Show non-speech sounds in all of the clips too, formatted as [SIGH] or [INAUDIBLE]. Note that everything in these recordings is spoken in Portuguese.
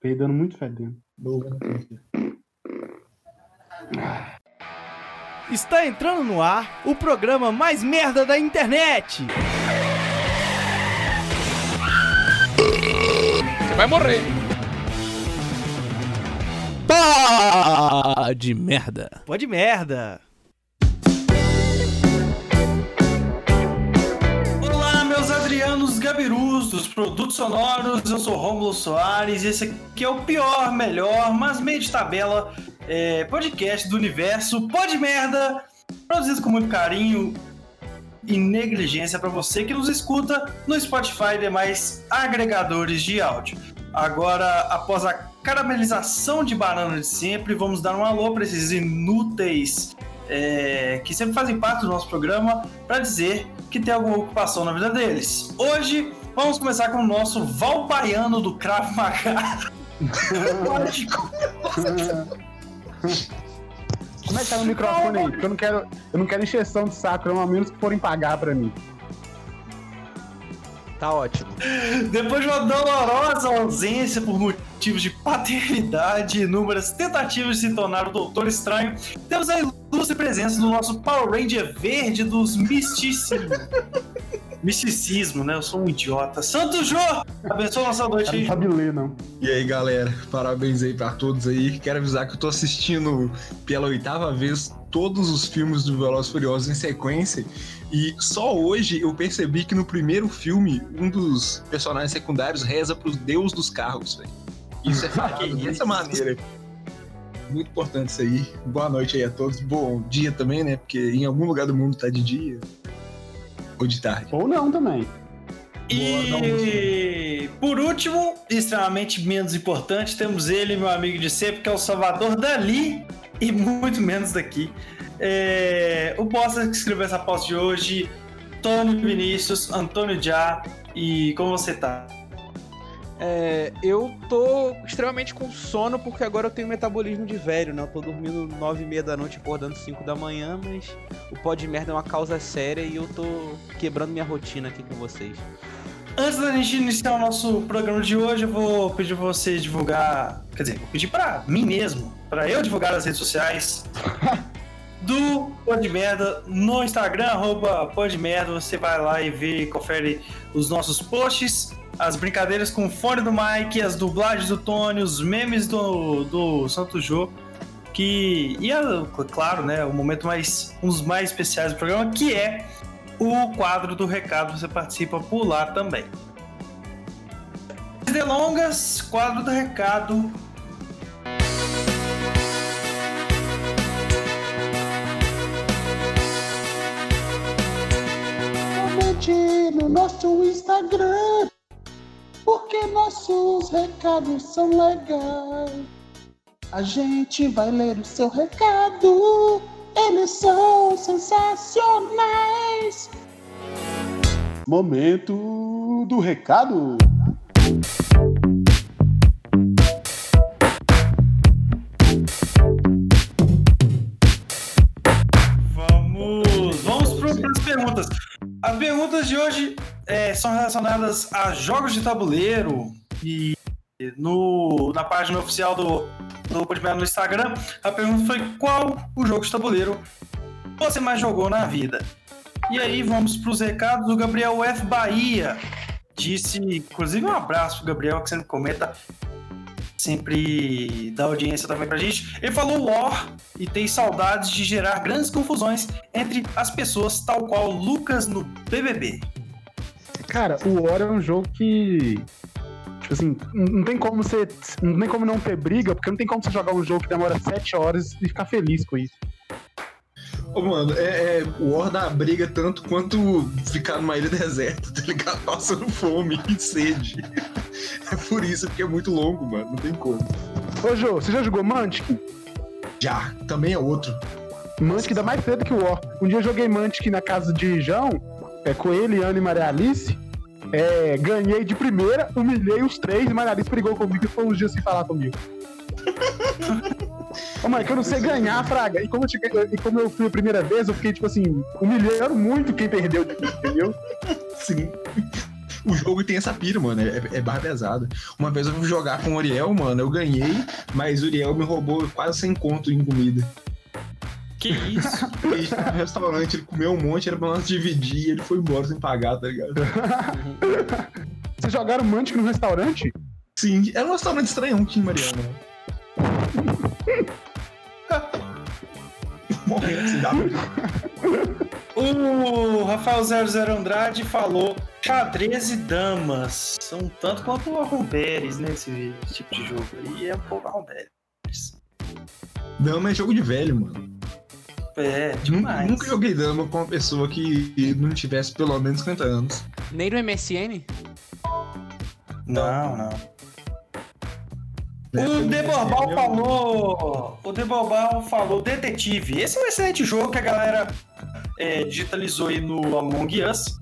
Peidando muito fedendo. Está entrando no ar o programa mais merda da internet. Você vai morrer. Pá de merda. Pode merda. Adrianos Gabirus dos produtos sonoros. Eu sou Rômulo Soares e esse aqui é o pior, melhor, mas meio de tabela é, podcast do universo Pode Merda, produzido com muito carinho e negligência para você que nos escuta no Spotify e demais agregadores de áudio. Agora, após a caramelização de banana de sempre, vamos dar um alô para esses inúteis é, que sempre fazem parte do nosso programa para dizer que tem alguma ocupação na vida deles. Hoje vamos começar com o nosso Valpaiano do Krav Maga. Como é que tá no microfone aí? Porque eu não quero, eu não quero encheção de saco, não, a menos que forem pagar pra mim. Tá ótimo. Depois de uma dolorosa ausência por motivos de paternidade e inúmeras tentativas de se tornar o Doutor Estranho, temos a ilustre presença do nosso Power Ranger verde dos misticismo. [LAUGHS] Misticismo, né? Eu sou um idiota. Santo Jô! Abençoa nossa noite não aí. sabe ler, não. E aí, galera, parabéns aí pra todos aí. Quero avisar que eu tô assistindo pela oitava vez todos os filmes do Velozes e Furiosos em sequência. E só hoje eu percebi que no primeiro filme, um dos personagens secundários reza pros deus dos carros, velho. Isso é [LAUGHS] falado dessa maneira. Muito importante isso aí. Boa noite aí a todos. Bom dia também, né? Porque em algum lugar do mundo tá de dia. Ou de tarde. Ou não também. E por último, extremamente menos importante, temos ele, meu amigo de sempre, que é o Salvador Dali e muito menos daqui. É, o bosta que escreveu essa pauta de hoje, Tony Vinícius, Antônio Já e como você tá? É, eu tô extremamente com sono porque agora eu tenho metabolismo de velho, né? Eu tô dormindo nove e meia da noite, acordando 5 da manhã, mas o pó de merda é uma causa séria e eu tô quebrando minha rotina aqui com vocês. Antes da gente iniciar o nosso programa de hoje, eu vou pedir pra você divulgar, quer dizer, vou pedir pra mim mesmo, pra eu divulgar as redes sociais [LAUGHS] do Pode Merda no Instagram, arroba Pode Merda, você vai lá e vê, confere os nossos posts, as brincadeiras com o fone do Mike, as dublagens do Tony, os memes do, do Santo Jô, que, e a- claro, né, o momento mais, um dos mais especiais do programa, que é o quadro do recado, você participa por lá também. Delongas, quadro do recado. Comente no nosso Instagram, porque nossos recados são legais. A gente vai ler o seu recado, eles são sensacionais. Momento do recado. As perguntas de hoje é, são relacionadas a jogos de tabuleiro e no, na página oficial do, do no Instagram, a pergunta foi qual o jogo de tabuleiro você mais jogou na vida? E aí vamos para os recados do Gabriel F. Bahia. Disse, inclusive um abraço pro Gabriel que sempre comenta, sempre dá audiência também pra gente. Ele falou War e tem saudades de gerar grandes confusões entre as pessoas, tal qual Lucas no BBB. Cara, o War é um jogo que. Tipo assim, não tem como você. Não tem como não ter briga, porque não tem como você jogar um jogo que demora 7 horas e ficar feliz com isso. Ô, mano, é, é o War dá briga tanto quanto ficar numa ilha deserta, tá ligado? Passando fome e sede. É por isso, porque é muito longo, mano. Não tem como. Ô, Jô, você já jogou Mantic? Já, também é outro. Mantic dá mais cedo que o War. Um dia eu joguei Mantic na casa de João, é, com ele, Ana e Maria Alice. É, ganhei de primeira, humilhei os três, e Maria Alice brigou comigo e foi uns dias sem falar comigo. [LAUGHS] Ô, que eu não sei ganhar, Fraga. E como, eu, te- e como eu fui a primeira vez, eu fiquei, tipo assim, humilhando muito quem perdeu entendeu? Sim. o jogo tem essa pira, mano. É, é barra pesada. Uma vez eu fui jogar com o Uriel, mano. Eu ganhei, mas o Uriel me roubou quase sem conto em comida. Que isso? A gente tava no restaurante, ele comeu um monte, era pra nós dividir e ele foi embora sem pagar, tá ligado? Vocês jogaram Mantic no restaurante? Sim, era um restaurante estranhão aqui em Mariana. Morrendo O Rafael 00 Andrade falou xadrez e damas. São tanto quanto o arromberes nesse tipo de jogo aí. É um pouco arromberes. Dama é jogo de velho, mano. É, demais. nunca joguei dama com uma pessoa que não tivesse pelo menos 50 anos. Nem no MSN? Não, não. O Deborbal falou. O Deborbal falou Detetive. Esse é um excelente jogo que a galera é, digitalizou aí no Among Us.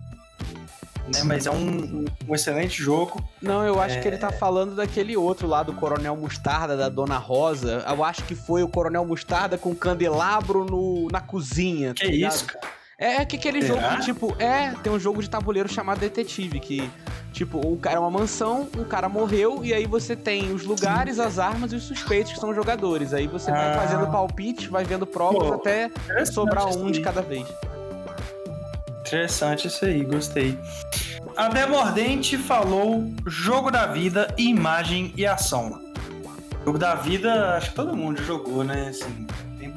Né, mas é um, um excelente jogo. Não, eu acho É. que ele tá falando daquele outro lá do Coronel Mostarda, da Dona Rosa. Eu acho que foi o Coronel Mostarda com candelabro no, na cozinha. Que tá isso, cara? É, que aquele Será? jogo que, tipo, é, tem um jogo de tabuleiro chamado Detetive, que, tipo, um cara é uma mansão, um cara morreu, e aí você tem os lugares, as armas e os suspeitos que são os jogadores. Aí você vai Ah. fazendo palpite, vai vendo provas Pô, até sobrar um de cada vez. Interessante isso aí, gostei. A Demordente falou jogo da vida, imagem e ação. Jogo da vida, acho que todo mundo jogou, né? Assim,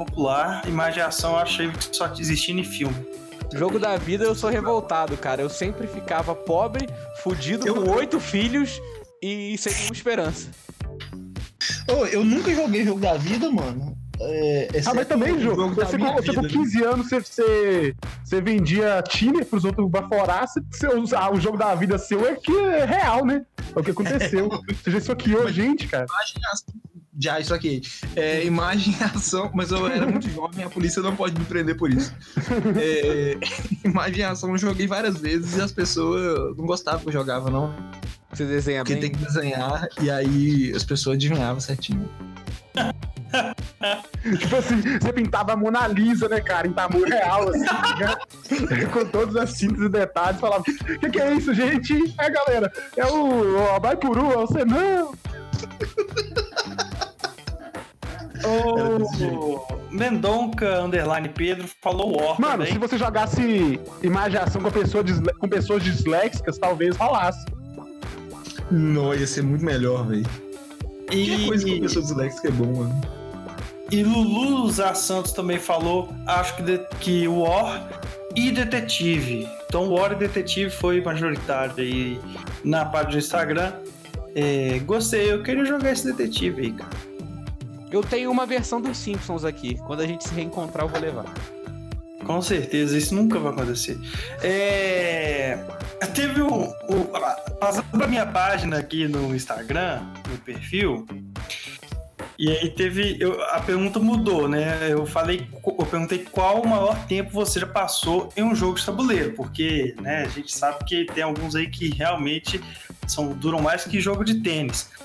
popular. Imagem ação, eu achei que só existia em filme. Jogo da vida, eu sou revoltado, cara. Eu sempre ficava pobre, fudido, Eu- com oito filhos e sem nenhuma esperança. Ô, eu nunca joguei jogo da vida, mano. É, Ah, mas também, Jô, jogo da você, com, você com vida. 15 anos, você, você, você vendia Tinder pros outros baforar, você, usar o jogo da vida seu é que é real, né? É o que aconteceu. [LAUGHS] Você já esfaqueou gente, cara. Imagem e ação. Já, isso aqui. É, imagem e ação, mas eu era muito jovem, a polícia não pode me prender por isso. É, [LAUGHS] imagem e ação eu joguei várias vezes e as pessoas não gostavam que eu jogava, não. Você desenha Porque bem? tem que desenhar e aí as pessoas adivinhavam certinho. [LAUGHS] Tipo assim, você pintava a Mona Lisa, né, cara, em tamanho real, assim, ligado? [LAUGHS] com todas as cintas e detalhes, falava, o que, que é isso, gente? É, galera, é o, o Abaipuru, é o Senão. [LAUGHS] O Mendonca Underline Pedro falou War Mano, também. se você jogasse imaginação com, pessoa com pessoas disléxicas, talvez rolasse. Não, ia ser muito melhor, velho. Que coisa com E, pessoa disléxica é bom, mano. e Lulu Zá Santos também falou, acho que, de- que War e Detetive. Então War e Detetive foi majoritário aí na página do Instagram. É, gostei, eu queria jogar esse detetive aí, cara. Eu tenho uma versão dos Simpsons aqui. Quando a gente se reencontrar, eu vou levar. Com certeza, isso nunca vai acontecer. É... Teve um. um- Passando pra minha página aqui no Instagram, no perfil. E aí teve. eu- a pergunta mudou, né? Eu falei. Eu perguntei qual o maior tempo você já passou em um jogo de tabuleiro. Porque, né, a gente sabe que tem alguns aí que realmente são, duram mais que jogo de tênis. [LAUGHS]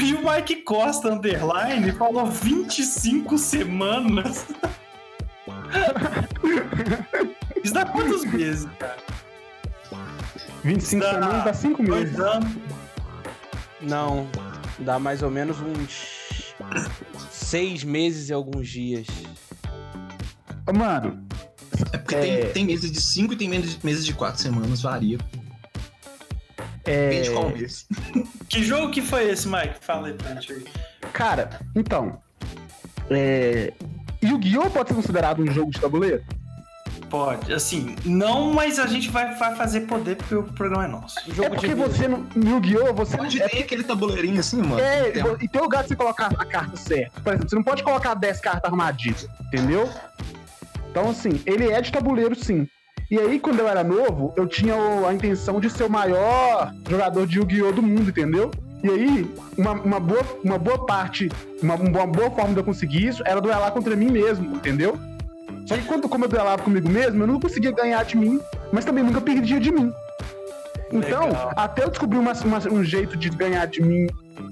E o Mike Costa Underline falou 25 semanas. [LAUGHS] [LAUGHS] Isso dá quantos meses, cara? 25 Dá- semanas dá 5 meses. Dois anos. Não, dá mais ou menos uns seis meses e alguns dias. Mano, É porque É. Tem, tem meses de 5 e tem meses de 4 semanas, varia. é. Depende de qual mês. [LAUGHS] Que jogo que foi esse, Mike? Fala aí pra gente aí. Cara, então. É. Yu-Gi-Oh! pode ser considerado um jogo de tabuleiro? Pode, assim, não, mas a gente vai, vai fazer poder porque o programa é nosso. Jogo é porque de você no no Yu-Gi-Oh! você Onde é tem aquele tabuleirinho assim, mano? É, Tem- e tem lugar de você colocar a carta certa. Por exemplo, você não pode colocar 10 cartas armadilhas, entendeu? Então, assim, ele é de tabuleiro, sim. E aí, quando eu era novo, eu tinha o- a intenção de ser o maior jogador de Yu-Gi-Oh! do mundo, entendeu? E aí, uma, uma boa, uma boa parte, uma, uma boa forma de eu conseguir isso era duelar contra mim mesmo, entendeu? Só que quando como eu duelava comigo mesmo, eu não conseguia ganhar de mim, mas também nunca perdia de mim. Então, Legal. até eu descobrir uma- uma- um jeito de ganhar de mim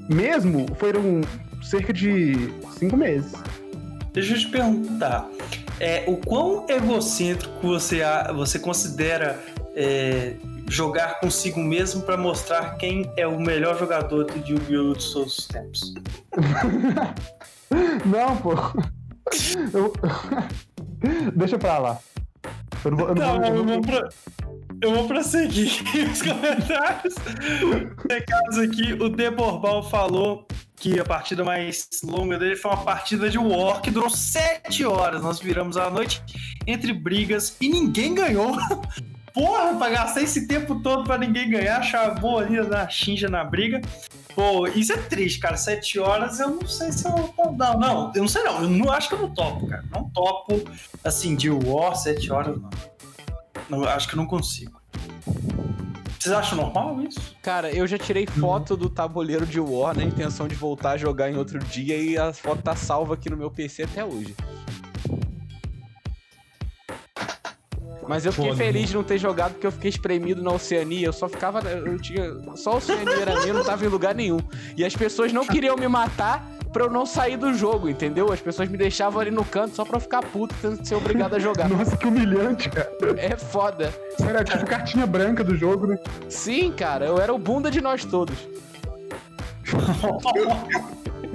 mesmo, foram cerca de cinco meses. Deixa eu te perguntar. É, o quão egocêntrico você, você considera é, jogar consigo mesmo pra mostrar quem é o melhor jogador do Yu-Gi-Oh! de todos os tempos. [LAUGHS] Não, pô. Eu... [LAUGHS] Deixa pra lá. Eu não vou, eu não Não, vou- eu vou, pra, eu vou prosseguir [LAUGHS] os comentários. Recados aqui, o Deborbal falou que a partida mais longa dele foi uma partida de War que durou 7 horas. Nós viramos a noite entre brigas e ninguém ganhou. Porra, pra gastar esse tempo todo pra ninguém ganhar, chavou ali na xinja na briga. Pô, isso é triste, cara. 7 horas eu não sei se eu. Não, não, eu não sei não. Eu não acho que eu não topo, cara. Não topo assim, de War, 7 horas, não. Não, acho que eu não consigo. Vocês acham normal isso? Cara, eu já tirei foto do tabuleiro de War na intenção de voltar a jogar em outro dia e a foto tá salva aqui no meu PC até hoje. Mas eu fiquei Foda, feliz de não ter jogado porque eu fiquei espremido na Oceania. Eu só ficava. Eu tinha. Só a Oceania era minha, eu não tava em lugar nenhum. E as pessoas não queriam me matar pra eu não sair do jogo, entendeu? As pessoas me deixavam ali no canto só pra eu ficar puto, tendo que ser obrigado a jogar. Nossa, que humilhante, cara. É foda. Era tipo cartinha branca do jogo, né? Sim, cara, eu era o bunda de nós todos.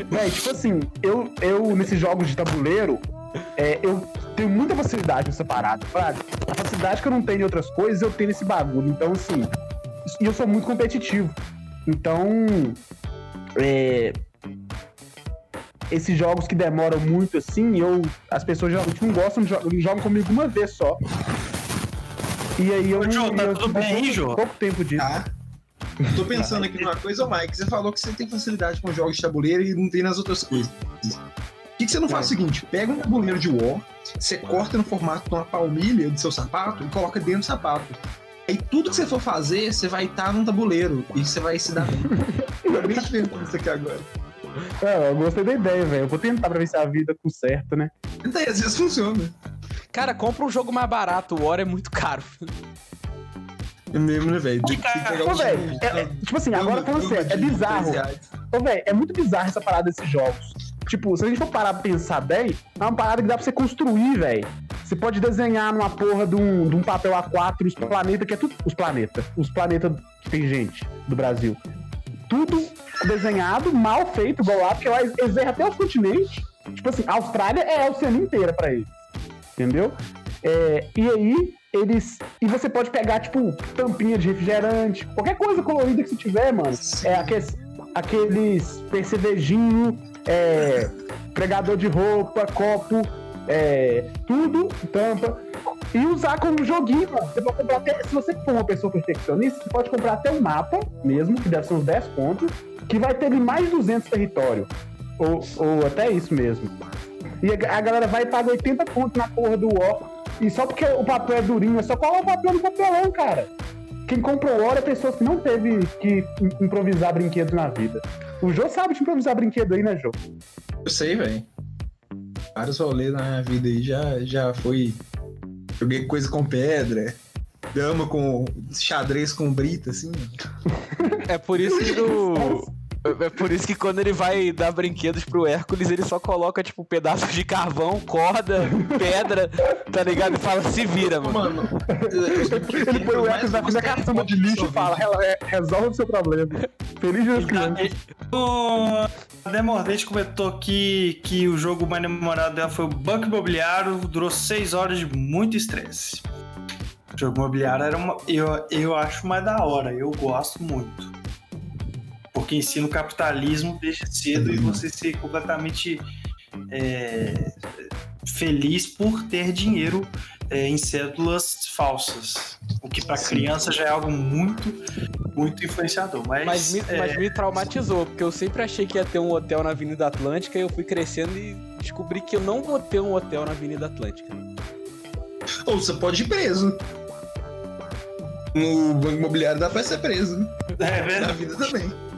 Véi, [LAUGHS] tipo assim, eu, eu nesses jogos de tabuleiro, é, eu tenho muita facilidade nessa parada, sabe? A facilidade que eu não tenho em outras coisas, eu tenho nesse bagulho. Então, assim, e eu sou muito competitivo. Então, é, esses jogos que demoram muito assim, eu, as pessoas geralmente não gostam, jo- jogam comigo uma vez só. E aí eu Ô, Jô, não. tá eu tudo bem aí, Jô? pouco tempo disso. Tá. Tô pensando aqui numa coisa, Mike. Você falou que você tem facilidade com jogos de tabuleiro e não tem nas outras coisas. Por que, que você não faz o seguinte? Pega um tabuleiro de War, você corta no formato de uma palmilha do seu sapato e coloca dentro do sapato. Aí tudo que você for fazer, você vai estar num tabuleiro e você vai se dar bem. [LAUGHS] Eu bem experimentando isso aqui agora. É, eu gostei da ideia, velho. Eu vou tentar pra ver se a vida conserta, né? Daí às vezes funciona. Cara, compra um jogo mais barato, o War é muito caro. É mesmo, né, velho? De- Ô, velho, é- é- tipo assim, agora falando sério, é de bizarro. 10 reais. Ô, velho, é muito bizarro essa parada desses jogos. Tipo, se a gente for parar pra pensar bem, é uma parada que dá pra você construir, velho. Você pode desenhar numa porra de um, de um papel A4 os planetas, que é tudo. Os planetas. Os planetas que tem gente do Brasil. Tudo desenhado, mal feito, igual lá, porque lá eles erram até os continentes. Tipo assim, a Austrália é a Oceania inteira pra eles. Entendeu? É, e aí, eles. E você pode pegar, tipo, tampinha de refrigerante, qualquer coisa colorida que você tiver, mano. É aqueles, aqueles percevejinho, é, pregador de roupa, copo, é, tudo, tampa. E usar como joguinho. Você pode comprar até. Se você for uma pessoa perfeccionista, você pode comprar até um mapa mesmo, que deve ser uns 10 pontos, que vai ter mais de 200 território. Ou, ou até isso mesmo. E a, a galera vai e paga 80 pontos na porra do War. E só porque o papel é durinho, é só colar o papel no papelão, cara. Quem comprou o é pessoas que não teve que im- improvisar brinquedo na vida. O Jô sabe de improvisar brinquedo aí, né, Jô? Eu sei, velho. Vários rolês na minha vida aí já, já foi. Joguei coisa com pedra, dama com xadrez com brita, assim. É por isso que no. É por isso que quando ele vai dar brinquedos pro Hércules, ele só coloca, tipo, pedaço de carvão, corda, pedra, tá ligado? E fala, se vira, mano. Mano, Ele põe o Hércules na da caçamba de lixo e fala, "Re- é, resolve o seu problema. Feliz dia das crianças. O Demordente comentou aqui que o jogo mais memorado dela foi o Banco Imobiliário, durou 6 horas de muito estresse. O jogo imobiliário era uma. Eu, eu acho mais da hora, eu gosto muito. Porque ensina o capitalismo desde cedo e você ser completamente é, feliz por ter dinheiro é, em cédulas falsas. O que para criança já é algo muito, muito influenciador. Mas, Mas me, é, mas me traumatizou, porque eu sempre achei que ia ter um hotel na Avenida Atlântica e eu fui crescendo e descobri que eu não vou ter um hotel na Avenida Atlântica. Ou você pode ir preso. No banco imobiliário dá pra ser preso. é Na verdade. vida também.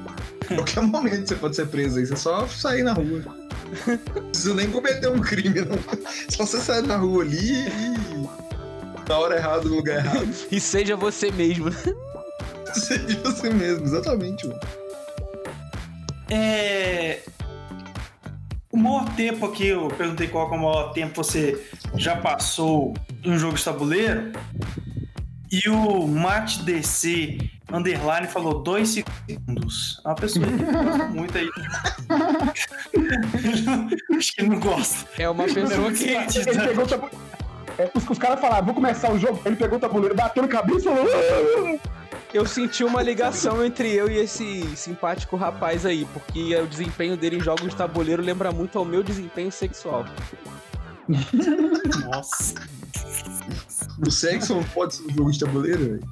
[LAUGHS] Qualquer momento você pode ser preso aí. Você só sair na rua. Não precisa nem cometer um crime, não. Só você sair na rua ali e. Na hora errada, no lugar errado. E seja você mesmo. [LAUGHS] Seja você mesmo, exatamente, mano. É... O maior tempo aqui, eu perguntei qual é o maior tempo você já passou em um jogo de tabuleiro. E o Matt DC Underline falou dois segundos. É uma pessoa que gosta muito aí. [LAUGHS] Acho que ele não gosta. É uma pessoa que. Ele pegou o tabuleiro. É, os, os caras falaram, vou começar o jogo. Ele pegou o tabuleiro, bateu no cabeça e falou. "Ah!" Eu senti uma ligação entre eu e esse simpático rapaz aí, porque o desempenho dele em jogos de tabuleiro lembra muito ao meu desempenho sexual. Nossa. O sexo não pode ser um jogo de tabuleiro, velho.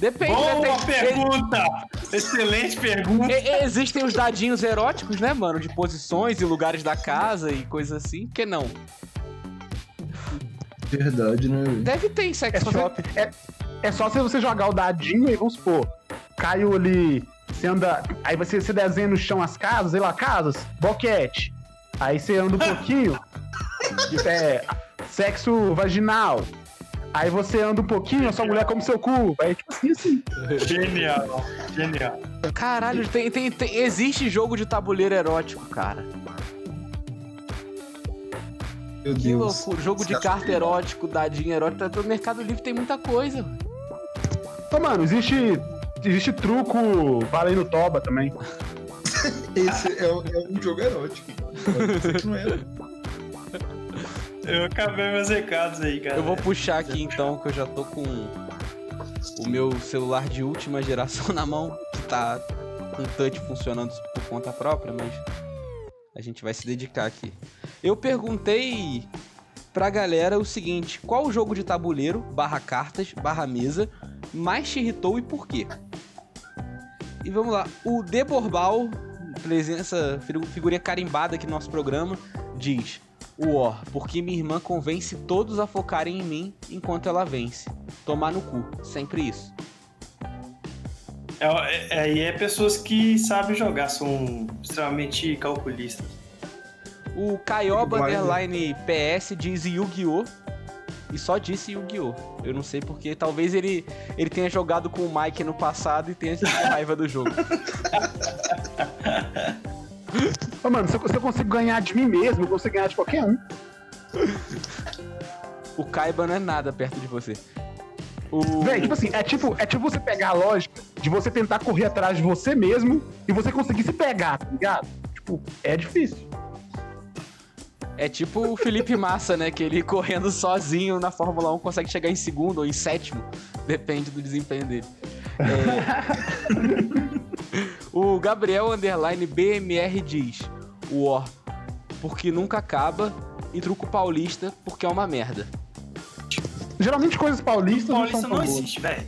Depende, Boa né? Tem- pergunta! Excelente pergunta. existem os dadinhos eróticos, né, mano? De posições e lugares da casa e coisas assim. Por que não? Verdade, né? Deve ter em sex É só, shop. você, é, é só se você jogar o dadinho e vamos supor, caiu ali, você anda. Aí você, você desenha no chão as casas, sei lá, casas, boquete. Aí você anda um [LAUGHS] pouquinho, é, sexo vaginal. Aí você anda um pouquinho, a sua mulher come seu cu. Aí tipo assim, assim. Genial, genial. Caralho, tem, tem, tem- existe jogo de tabuleiro erótico, cara. Meu Que Deus. loucura. Jogo de carta erótico, dadinho erótico. No Mercado Livre tem muita coisa. Então, mano, existe. Existe truco valendo toba também. [LAUGHS] Esse é, um- é um jogo erótico. Ser que não é. Eu acabei meus recados aí, cara. Eu vou puxar aqui então, que eu já tô com o meu celular de última geração [LAUGHS] na mão, que tá com touch funcionando por conta própria, mas a gente vai se dedicar aqui. Eu perguntei pra galera o seguinte: qual o jogo de tabuleiro, barra cartas, barra mesa, mais te irritou e por quê? E vamos lá, o Deborbal, presença, figu- figurinha carimbada aqui no nosso programa, diz: War, porque minha irmã convence todos a focarem em mim enquanto ela vence. Tomar no cu, sempre isso. É, é, aí é pessoas que sabem jogar, são extremamente calculistas. O Caioba Igual, né? Underline PS diz Yu-Gi-Oh! E só disse Yu-Gi-Oh! Eu não sei porque, talvez ele, ele tenha jogado com o Mike no passado e tenha tido raiva do jogo. [LAUGHS] Mano, se eu, se eu consigo ganhar de mim mesmo, eu consigo ganhar de qualquer um. O Kaiba não é nada perto de você. O... Véi, tipo assim, é tipo, é tipo você pegar a lógica de você tentar correr atrás de você mesmo e você conseguir se pegar, tá ligado? Tipo, é difícil. É tipo o Felipe Massa, né? Que ele correndo sozinho na Fórmula 1 consegue chegar em segundo ou em sétimo. [LAUGHS] Depende do desempenho dele. É. o Gabriel Underline BMR diz: War, porque nunca acaba. E truco paulista, porque é uma merda. Geralmente coisas paulistas Paulista não são não existe, velho.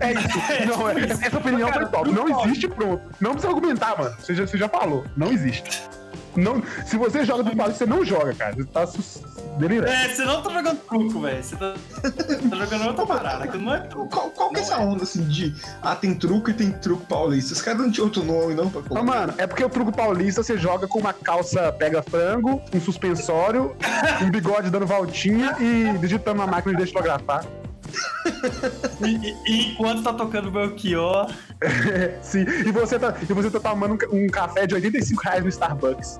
É isso. [LAUGHS] Não, é- essa opinião foi top. Não existe, pronto. Não precisa argumentar, mano. Você já, você já falou. Não existe. Não, se você joga do paulista, você não joga, cara. Você tá sus- delirando. É, você não tá jogando truco, velho. Você tá, [LAUGHS] tá jogando outra parada, que não é truco. Qual, qual que é essa onda assim de. Ah, tem truco e tem truco paulista? Os caras não tinham outro nome, não, pra Mas, colocar. mano, é porque o truco paulista você joga com uma calça pega frango, um suspensório, um bigode dando voltinha e digitando na máquina de datilografar. E, e- e enquanto tá tocando Belchior, [LAUGHS] Sim, e você tá, e você tá tomando um, ca- um café de 85 reais no Starbucks.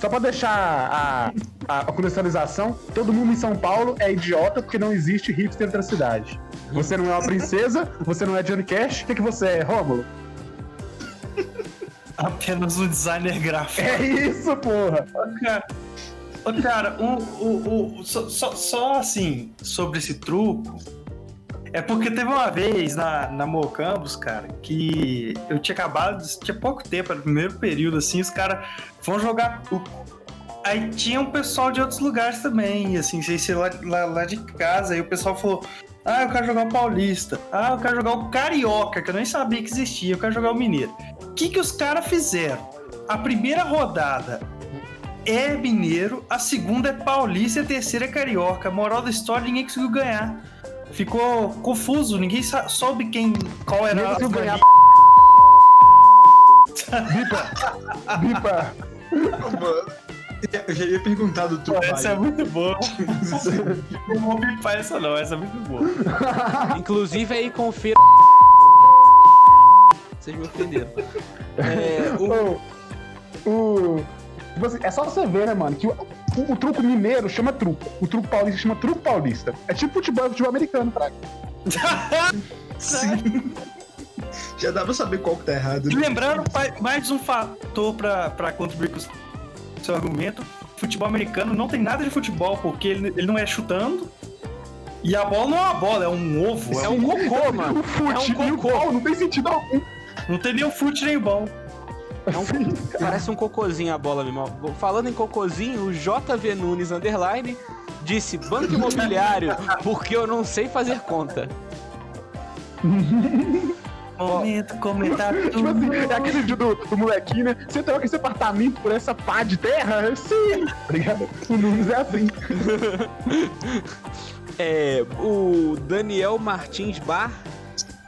Só pra deixar a, a, a contextualização, todo mundo em São Paulo é idiota porque não existe hipster da cidade. Você não é uma princesa, você não é Johnny Cash, o que, que você é, Rômulo? [LAUGHS] apenas um designer gráfico. É isso, porra! Ô, cara, um, o, o, só, só, só assim, sobre esse truco, é porque teve uma vez na, na Mocambos, cara, que eu tinha acabado, tinha pouco tempo, era o primeiro período, assim, os caras vão jogar. Aí tinha um pessoal de outros lugares também, assim, sei se lá, lá, lá de casa, aí o pessoal falou. Ah, eu quero jogar o Paulista. Ah, eu quero jogar o Carioca, que eu nem sabia que existia. Eu quero jogar o Mineiro. O que, que os caras fizeram? A primeira rodada é Mineiro, a segunda é Paulista e a terceira é Carioca. Moral da história, ninguém conseguiu ganhar. Ficou confuso, ninguém soube quem, qual era a ganhar. Bipa! Bipa! Mano, eu já ia perguntar do truco. Essa é muito boa. [LAUGHS] Não vou bipar essa não, essa é muito boa. Inclusive aí confira. Vocês me ofenderam. [LAUGHS] É, o... O, o, tipo assim, é só você ver, né, mano, que o, o, o truco mineiro chama truco. O truco paulista chama truco paulista. É tipo futebol, futebol americano, fraco. [LAUGHS] Sim. Já dá pra saber qual que tá errado. E né? lembrando, mais um fator pra, pra contribuir com o seu argumento: futebol americano não tem nada de futebol, porque ele, ele não é chutando. E a bola não é uma bola, é um ovo. É é um cocô, mano. O fute É um e o cocô. não tem sentido algum. não tem nem o fute nem o bom. É um [LAUGHS] Parece um cocôzinho a bola mesmo. Falando em cocôzinho, o JV Nunes Underline disse banco imobiliário porque eu não sei fazer conta. [LAUGHS] Momento, comentário. Tipo assim, é aquele vídeo do, do molequinho, né? Você troca esse apartamento por essa pá de terra? Sim! [LAUGHS] Tá ligado? O Nunes é assim. É, o Daniel Martins Bar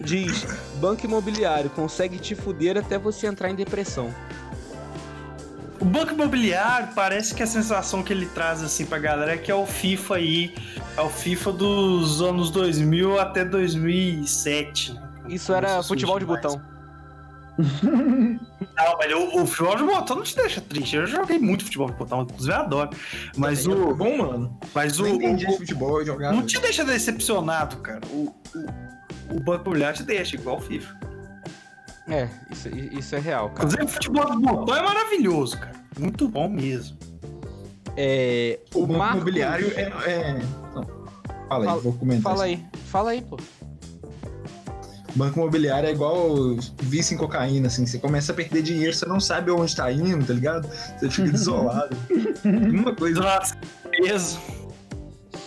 diz: Banco imobiliário consegue te fuder até você entrar em depressão. O banco imobiliário parece que a sensação que ele traz assim pra galera é que é o FIFA aí, é o FIFA dos anos 2000 até 2007. né? Isso era futebol de mais. botão. [LAUGHS] Não, mas o, o futebol de botão não te deixa triste. Eu joguei muito futebol de botão, inclusive eu adoro. Mas Foi o, bom, mano. mas o, Nem entendi o- de futebol jogava. não te deixa decepcionado, cara. O, o, o banco imobiliário te deixa, igual o FIFA. É, isso, isso é real, cara. Inclusive, o futebol de botão é maravilhoso, cara. Muito bom mesmo. É, O o banco Marcos- imobiliário é. é... Não. Fala aí, Fala- vou comentar. Fala isso. aí, fala aí, pô. Banco imobiliário é igual vício em cocaína, assim. Você começa a perder dinheiro, você não sabe onde tá indo, tá ligado? Você fica [LAUGHS] desolado. Uma coisa, Nossa, peso.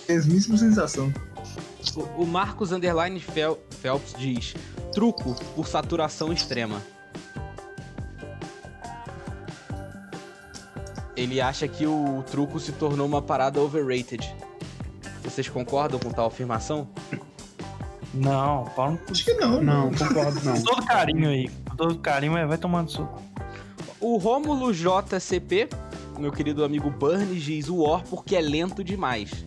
mesmíssima sensação. O, o Marcos Underline Fel- Phelps diz: truco por saturação extrema. Ele acha que o truco se tornou uma parada overrated. Vocês concordam com tal afirmação? Não, pau no cu. Acho que não. Não, concordo não. Com todo carinho aí. Com todo carinho, vai tomando suco. O Rômulo JCP, meu querido amigo Burns, diz o War porque é lento demais.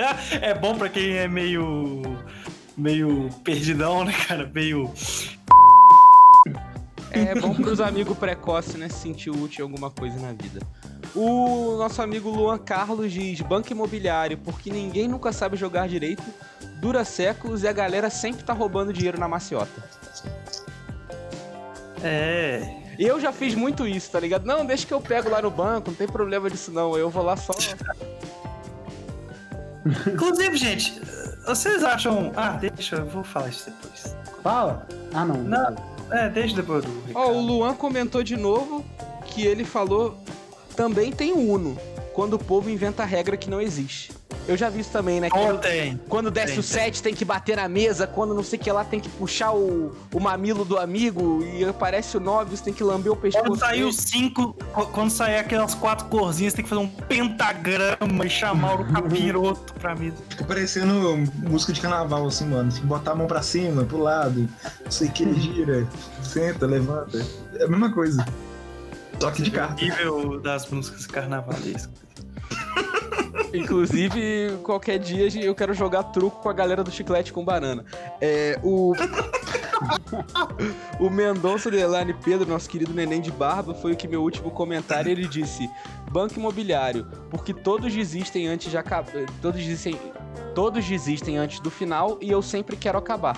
[LAUGHS] é bom pra quem é meio. meio perdidão, né, cara? Meio. É bom pros amigos precoces, né? Se sentir útil em alguma coisa na vida. O nosso amigo Luan Carlos diz: banco imobiliário, porque ninguém nunca sabe jogar direito, dura séculos e a galera sempre tá roubando dinheiro na maciota. É. Eu já fiz muito isso, tá ligado? Não, deixa que eu pego lá no banco, não tem problema disso não. Eu vou lá só. Inclusive, gente, vocês acham. Ah, deixa, eu vou falar isso depois. Fala? Ah, não. Não. É, deixa depois do. Ó, o Luan comentou de novo que ele falou também tem o Uno, quando o povo inventa regra que não existe. Eu já vi isso também, né? Oh, Quando, tem. quando desce tem, o 7 tem que bater na mesa, quando não sei o que lá tem que puxar o, o mamilo do amigo e aparece o 9, você tem que lamber o pescoço. Quando sair os cinco, quando sair aquelas quatro corzinhas, tem que fazer um pentagrama e chamar o capiroto pra mesa. Fica parecendo música de carnaval, assim, mano. Tem que botar a mão pra cima, pro lado. Não sei o que, gira, senta, levanta. É a mesma coisa. Só que de carta. Nível das músicas carnavalescas. [LAUGHS] Inclusive, qualquer dia eu quero jogar truco com a galera do chiclete com banana. É, o. [LAUGHS] o Mendonça Delane Pedro, nosso querido neném de barba, foi o que meu último comentário ele disse: Banco imobiliário, porque todos desistem antes de acabar. Todos desistem. Todos desistem antes do final e eu sempre quero acabar.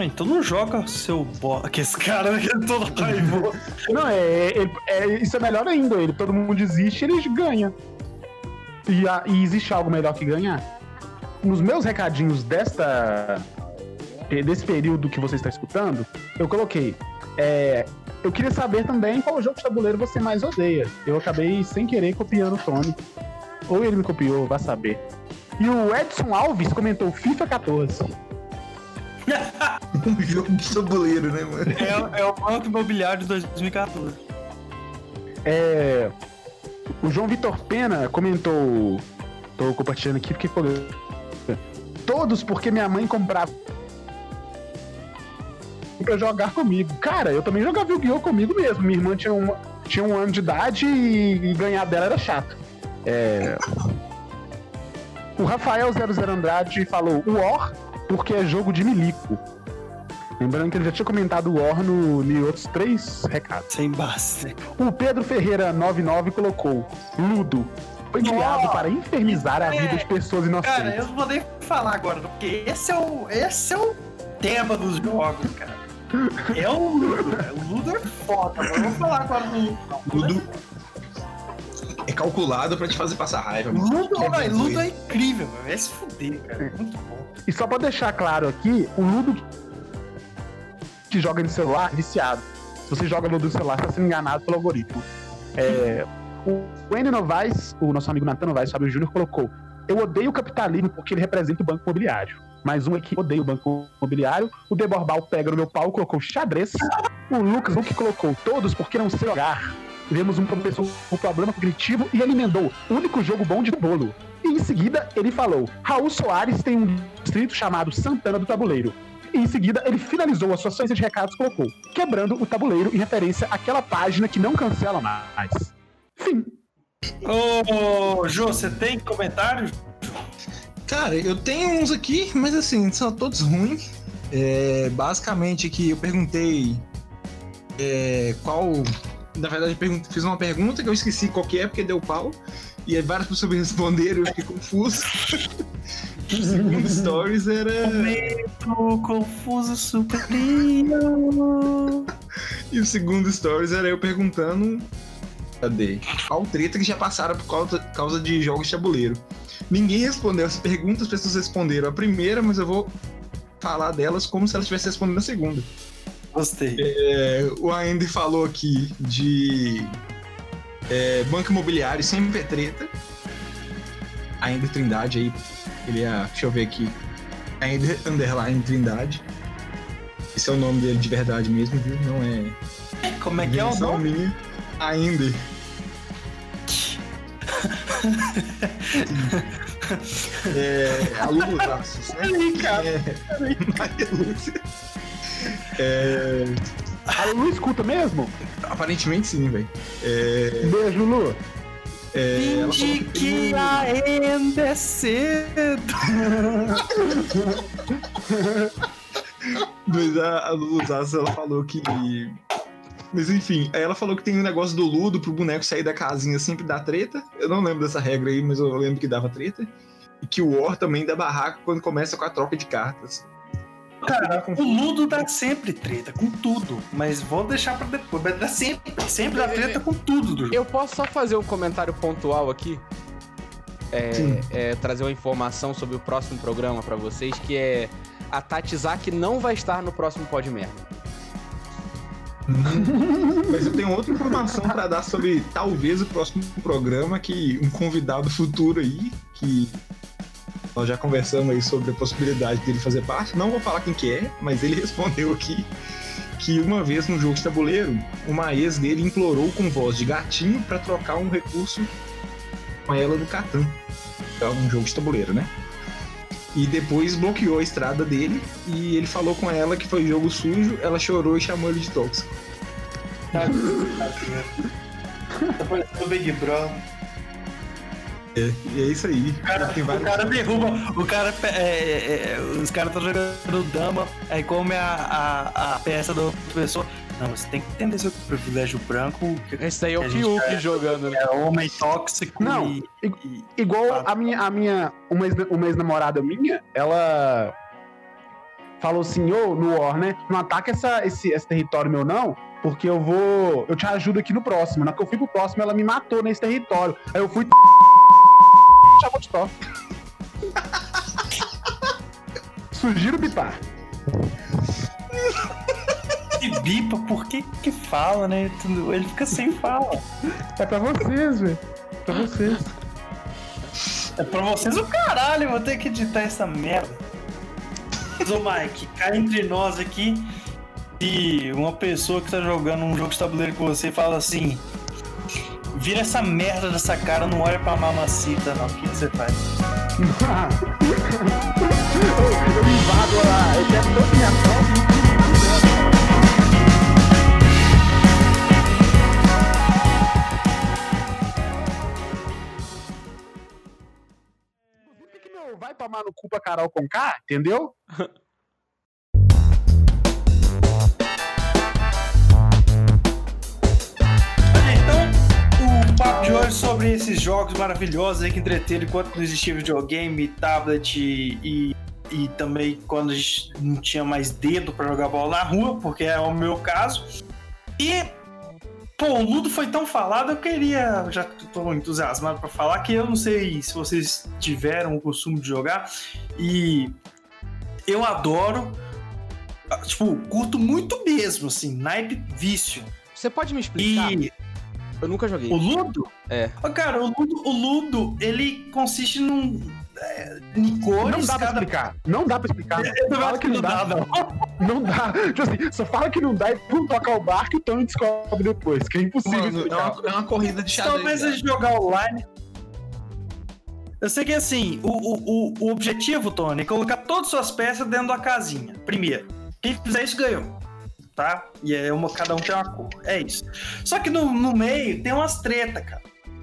Então não joga seu bola. Que esse cara né, que é todo raivoso. [LAUGHS] Não, é, é- é- isso é melhor ainda. Ele, todo mundo desiste, eles ganham. E, a- e existe algo melhor que ganhar? Nos meus recadinhos desta desse período que você está escutando, eu coloquei. é, eu queria saber também qual jogo de tabuleiro você mais odeia. Eu acabei sem querer copiando o Tony. Ou ele me copiou, vá saber. E o Edson Alves comentou FIFA 14. [LAUGHS] [LAUGHS] Um jogo de tabuleiro, né, mano? É, é o Banco Imobiliário de 2014. É, o João Vitor Pena comentou. Tô compartilhando aqui porque falou. Todos porque minha mãe comprava pra jogar comigo. Cara, eu também jogava Yu-Gi-Oh! comigo mesmo. Minha irmã tinha, uma, tinha um ano de idade e, e ganhar dela era chato. É, O Rafael 00 Andrade falou War porque é jogo de milico. Lembrando que ele já tinha comentado o War no, em outros três recados. Sem base. O Pedro Ferreira 99 colocou Ludo. Foi criado para infernizar a vida de pessoas inocentes. Cara, eu não vou nem falar agora, porque esse é o, esse é o tema dos jogos, cara. É o Ludo. O Ludo é foda, mas eu vou falar agora do Ludo. Ludo é calculado pra te fazer passar raiva. Ludo, É Ludo é incrível, velho. Vai se fuder, cara. É muito bom. E só pra deixar claro aqui, o Ludo que joga no celular, viciado. Se você joga no celular, você tá sendo enganado pelo algoritmo. É, o Wendel Novaes, o nosso amigo Natan Novaes, Fábio Júnior, colocou: Eu odeio o capitalismo porque ele representa o banco imobiliário. Mais um aqui odeia o banco imobiliário. O Deborbal pega no meu pau, colocou xadrez. O Lucas Luke colocou todos porque não sei jogar. Tivemos um professor com problema cognitivo e ele emendou o único jogo bom de bolo. E em seguida ele falou: Raul Soares tem um distrito chamado Santana do Tabuleiro. E em seguida ele finalizou a sua sequência de recados e colocou: quebrando o tabuleiro em referência àquela página que não cancela mais. Fim. Ô, Jô, você tem comentários? Cara, eu tenho uns aqui, mas assim, são todos ruins. É, basicamente aqui eu perguntei é, qual. Na verdade, fiz uma pergunta que eu esqueci qual que é, porque deu pau. E aí várias pessoas me responderam, eu fiquei confuso. [LAUGHS] o segundo stories era. Momento confuso superior. E o segundo stories era eu perguntando. Cadê? Qual treta que já passaram por causa, causa de jogos de tabuleiro. Ninguém respondeu essa pergunta, as pessoas responderam a primeira, mas eu vou falar delas como se elas estivessem respondendo a segunda. Gostei. É, o Andy falou aqui de é, banco imobiliário sempre é treta. Ainda Trindade aí. Ele é, deixa eu ver aqui. Ainda Underline Trindade. Esse é o nome dele de verdade mesmo, viu? Não é Como é que é o nome? minha. Ainda. [LAUGHS] é, aluno Laços, né? Aí, cara. É, Lúcia. [LAUGHS] É, A Lu escuta mesmo? aparentemente sim, velho. É, Beijo, Lu. É, Finge que ainda é cedo. [LAUGHS] Mas a, a Lulu Zaza, ela falou que. Mas enfim, aí ela falou que tem um negócio do Ludo pro boneco sair da casinha sempre dá treta. Eu não lembro dessa regra aí, mas eu lembro que dava treta. E que o War também dá barraco quando começa com a troca de cartas. Cara, o Ludo dá sempre treta, com tudo. Mas vou deixar pra depois. Mas dá sempre, sempre dá treta com tudo do jogo. Eu posso só fazer um comentário pontual aqui? É, Sim. é, trazer uma informação sobre o próximo programa pra vocês, que é a Tatizaki não vai estar no próximo Pod Merda. [LAUGHS] Mas eu tenho outra informação pra dar sobre talvez o próximo programa, que um convidado futuro aí, que nós já conversamos aí sobre a possibilidade dele fazer parte. Não vou falar quem que é, mas ele [LAUGHS] respondeu aqui que uma vez no jogo de tabuleiro, uma ex dele implorou com voz de gatinho pra trocar um recurso com ela no Catan. É um jogo de tabuleiro, né? E depois bloqueou a estrada dele e ele falou com ela que foi jogo sujo, ela chorou e chamou ele de tóxico. Tá parecendo o Big Brother. E é isso aí. O cara, Tem o cara derruba, o cara. é, é, é, os caras estão jogando dama, aí come a, a, a peça da outra pessoa. Não, você tem que entender seu privilégio branco, Esse daí é o Fiuk jogando, né? é homem tóxico Não, e, e- Igual a minha, a minha uma, ex, uma ex-namorada minha, ela falou assim, ô, no War, né? Não ataca essa, esse, esse território meu, não, porque eu vou. Eu te ajudo aqui no próximo. Na que eu fui pro próximo, ela me matou nesse território. Aí eu fui. Chamou de top. Sugiro bipar. e bipa, por que que fala, né? Ele fica sem fala. É pra vocês, velho. Pra vocês. É pra vocês o caralho, vou ter que editar essa merda. Mas, ô Mike, cá entre nós aqui, e uma pessoa que tá jogando um jogo de tabuleiro com você fala assim: vira essa merda dessa cara, não olha pra mamacita, não. O que você faz? eu invado lá, eu quero toda minha meu vai tomar no cu pra Carol com K, entendeu? [LAUGHS] jogos maravilhosos aí que entreteram enquanto não existia videogame, tablet e, e também quando a gente não tinha mais dedo pra jogar bola na rua, porque é o meu caso. E, pô, o Ludo foi tão falado, eu queria, já tô entusiasmado pra falar, que eu não sei se vocês tiveram o costume de jogar, e eu adoro, tipo, curto muito mesmo, assim, naipe vício. Você pode me explicar? E Eu nunca joguei. o Ludo? É. Ó, Cara, o Ludo, o Ludo, ele consiste num. É, em cores, Não dá pra cada explicar. Não dá pra explicar. [LAUGHS] Eu Fala que não dá. [LAUGHS] Não dá. Tipo assim, só fala que não dá e pum, toca o barco e o Tony descobre depois, que é impossível Mano, é explicar. uma, é uma corrida de xadrez. Talvez a gente jogar online. Eu sei que assim, o, o, o, o objetivo, Tony, é colocar todas as suas peças dentro da casinha. Primeiro. Quem fizer isso ganhou. Tá? E é uma, cada um tem uma cor. É isso. Só que no, no meio tem umas treta, cara.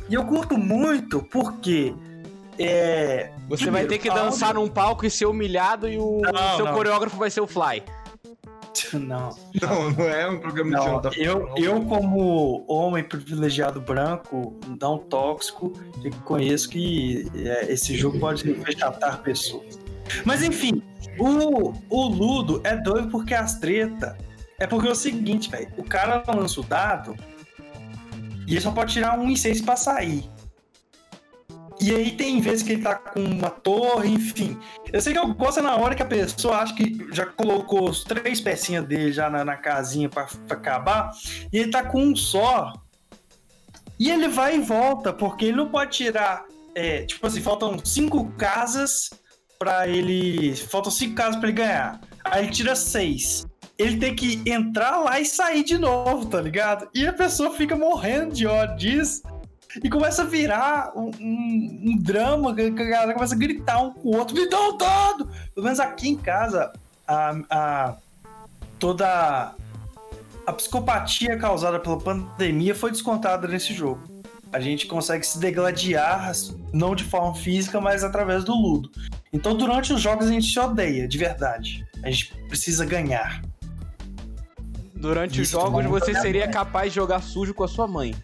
E eu curto muito porque. É, Você vai ter que dançar num palco e ser humilhado e o Não, seu não. coreógrafo vai ser o Fly. [LAUGHS] Não. Não, não é um programa de Não, jantar. eu, eu, como homem privilegiado branco, não tóxico, reconheço que é, esse jogo pode fechatar pessoas. Mas enfim, o, o Ludo é doido porque as treta. É porque é o seguinte, velho. O cara lança o dado e ele só pode tirar um em seis pra sair. E aí tem vezes que ele tá com uma torre, enfim. Eu sei que eu gosto na hora que a pessoa acha que já colocou os três pecinhas dele já na, na casinha pra, pra acabar, e ele tá com um só. E ele vai e volta, porque ele não pode tirar. é, tipo assim, faltam cinco casas pra ele. Faltam cinco casas pra ele ganhar. Aí ele tira seis. Ele tem que entrar lá e sair de novo, tá ligado? E a pessoa fica morrendo de ódio disso. E começa a virar um, um- um drama, que a galera começa a gritar um com o outro, me dá um dado! Pelo menos aqui em casa, a, a- toda a psicopatia causada pela pandemia foi descontada nesse jogo. A gente consegue se degladiar, não de forma física, mas através do ludo. Então, durante os jogos, a gente se odeia, de verdade. A gente precisa ganhar. Durante os jogos você seria capaz de jogar sujo com a sua mãe.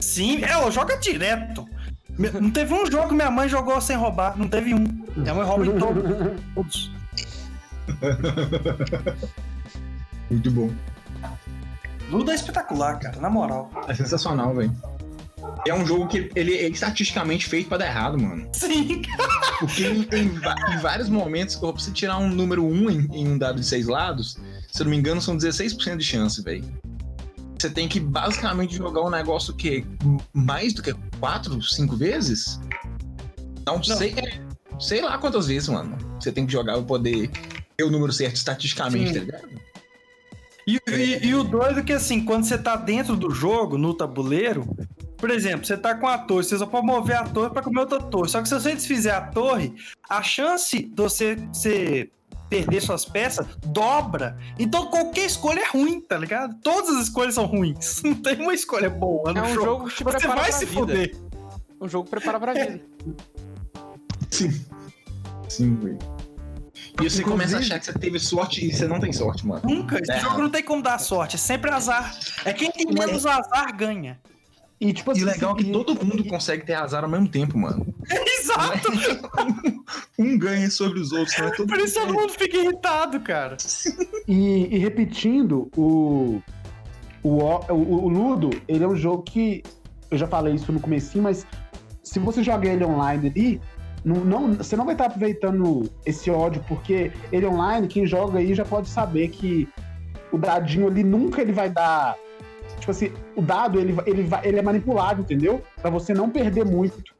Sim, ela joga direto. Não teve um jogo que minha mãe jogou sem roubar. Não teve um. Minha mãe rouba em [LAUGHS] todos. [LAUGHS] Muito bom. Ludo é espetacular, cara, na moral. É sensacional, velho. É um jogo que ele é estatisticamente feito pra dar errado, mano. Sim, Porque em, em em vários momentos, pra você tirar um número 1 em, em um dado de seis lados, se eu não me engano, são 16% de chance, velho. Você tem que basicamente jogar um negócio que mais do que 4, 5 vezes? Não, sei, é, sei lá quantas vezes, mano. Você tem que jogar pra poder ter o número certo estatisticamente, Sim. tá ligado? E, e- e o doido é que, assim, quando você tá dentro do jogo, no tabuleiro, por exemplo, você tá com a torre, você só pode mover a torre pra comer outra torre. Só que se você desfizer a torre, a chance de você, você perder suas peças dobra. Então qualquer escolha é ruim, tá ligado? Todas as escolhas são ruins. [LAUGHS] Não tem uma escolha boa no É um jogo. jogo que te Você vai pra se vida. fuder. Um jogo prepara pra vida. [LAUGHS] Sim. Sim, velho. E você Inclusive- começa a achar que você teve sorte e você não tem sorte, mano. Nunca. Esse É. jogo não tem como dar sorte. É sempre azar. É quem tem menos azar ganha. E tipo assim, E legal que e- todo mundo consegue ter azar ao mesmo tempo, mano. Exato. [LAUGHS] um ganha sobre os outros, não é todo Por isso todo mundo fica irritado, cara. E, e repetindo, o, o, o, o Ludo, ele é um jogo que. Eu já falei isso no comecinho, mas se você joga ele online ali, não, não- você não vai estar aproveitando esse ódio, porque ele online, quem joga aí já pode saber que o dadinho ali nunca ele vai dar. Tipo assim, o dado ele, ele, vai, ele é manipulado, entendeu? Pra você não perder muito.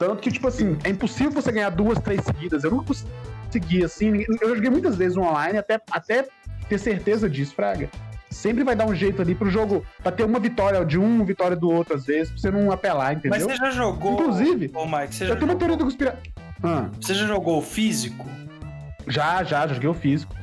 Tanto que, tipo assim, é impossível você ganhar duas, três seguidas. Eu nunca consegui, assim. Eu joguei muitas vezes online, até, até ter certeza disso, Fraga. Sempre vai dar um jeito ali pro jogo, pra ter uma vitória de um, uma vitória do outro, às vezes, pra você não apelar, entendeu? Mas você já jogou. Inclusive, Ô, Mike, você já, eu tenho uma teoria da conspiração. Ah, você já jogou o físico? já, já, já joguei o físico.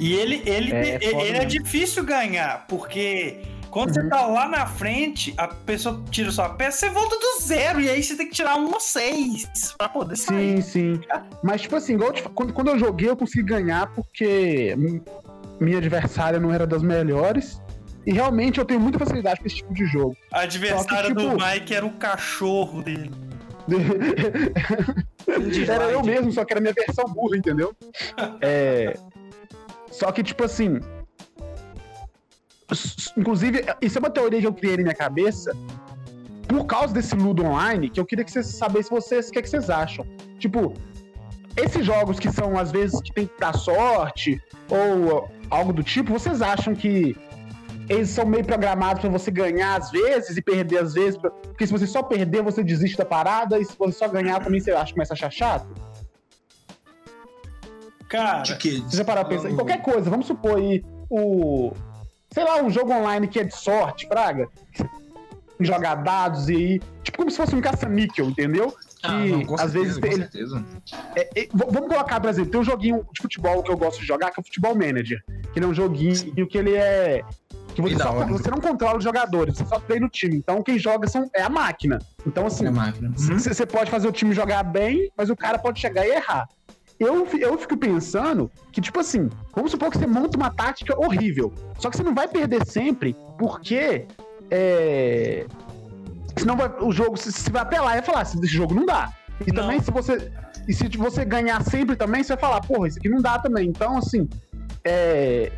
E ele, ele, É, ele, ele é difícil ganhar, porque quando Uhum. você tá lá na frente, a pessoa tira sua peça, você volta do zero, e aí você tem que tirar um ou seis pra poder sair. Sim, sim. Mas, tipo assim, igual te quando, quando eu joguei, eu consegui ganhar porque mi- minha adversária não era das melhores. E realmente eu tenho muita facilidade com esse tipo de jogo. O adversário Só que, do tipo- Mike era o cachorro dele. [LAUGHS] Era eu mesmo, só que era minha versão burra, entendeu? [LAUGHS] É... Só que, tipo assim. Inclusive, isso é uma teoria que eu criei na minha cabeça por causa desse Ludo Online, que eu queria que vocês sabessem vocês o que, é que vocês acham. Tipo, esses jogos que são, às vezes, que tem que dar sorte, ou algo do tipo, vocês acham que eles são meio programados pra você ganhar às vezes e perder às vezes? pra- Porque se você só perder, você desiste da parada, e se você só ganhar também você acha que começa a achar chato? Cara, De que? Você já parou pra pensar em qualquer coisa, vamos supor aí o. Sei lá, um jogo online que é de sorte, Praga. Jogar dados e aí. Tipo como se fosse um caça-níquel, entendeu? Ah, que não, com às certeza, vezes com ele- certeza. É, é, vamos colocar, por exemplo, tem um joguinho de futebol que eu gosto de jogar, que é o Futebol Manager. Que ele é um joguinho que ele é. Que você, só- hora. você não controla os jogadores, você só treina o time. Então quem joga são, é a máquina. Então, assim, É máquina. Uhum. C- Você pode fazer o time jogar bem, mas o cara pode chegar e errar. Eu, eu fico pensando que, tipo assim, vamos supor que você monta uma tática horrível. Só que você não vai perder sempre, porque. É... Senão vai- o jogo, se você vai apelar e falar, esse jogo não dá. E Não. também, se você. E se você ganhar sempre também, você vai falar, porra, isso aqui não dá também. Então, assim. É.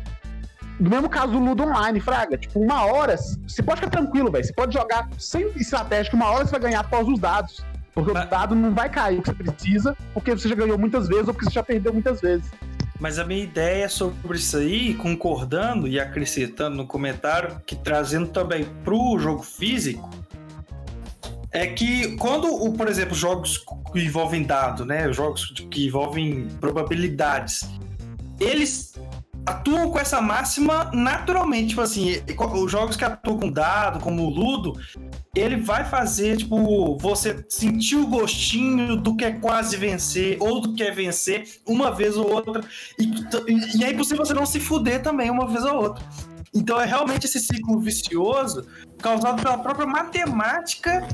No mesmo caso do Ludo Online, Fraga, tipo, uma hora, você pode ficar tranquilo, velho. Você pode jogar sem estratégia, que uma hora você vai ganhar após os dados. Porque Mas- o dado não vai cair o que você precisa, porque você já ganhou muitas vezes ou porque você já perdeu muitas vezes. Mas a minha ideia sobre isso aí, concordando e acrescentando no comentário, que trazendo também pro jogo físico, é que quando, o, por exemplo, jogos que envolvem dado, né? Jogos que envolvem probabilidades, eles atuam com essa máxima naturalmente. Tipo assim, os jogos que atuam com dado, como o Ludo, ele vai fazer, tipo, você sentir o gostinho do que é quase vencer ou do que é vencer uma vez ou outra. E, e é impossível você não se fuder também uma vez ou outra. Então é realmente esse ciclo vicioso causado pela própria matemática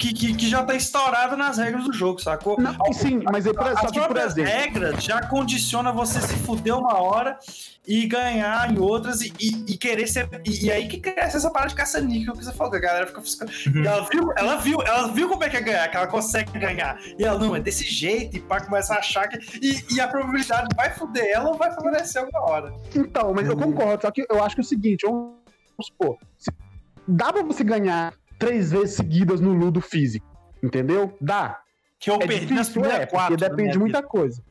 que, que, que já tá instaurada nas regras do jogo, sacou? Não, sim, mas é só As próprias regras já condiciona você se fuder uma hora e ganhar em outras e, e- e querer ser. E, e aí que cresce essa parada de caça-níquel que você falou, que a galera fica. fiscando. Uhum. Ela, viu, ela, viu, ela viu como é que é ganhar, que ela consegue ganhar. E ela, não, é desse jeito, e pá, começa a achar que. E, e a probabilidade vai fuder ela ou vai favorecer alguma hora. Então, mas eu concordo, só que eu acho que é o seguinte, vamos supor, se- dá pra você ganhar três vezes seguidas no Ludo físico, entendeu? Dá. Que eu É perdi difícil, é, primeiras quatro. porque da depende de muita coisa.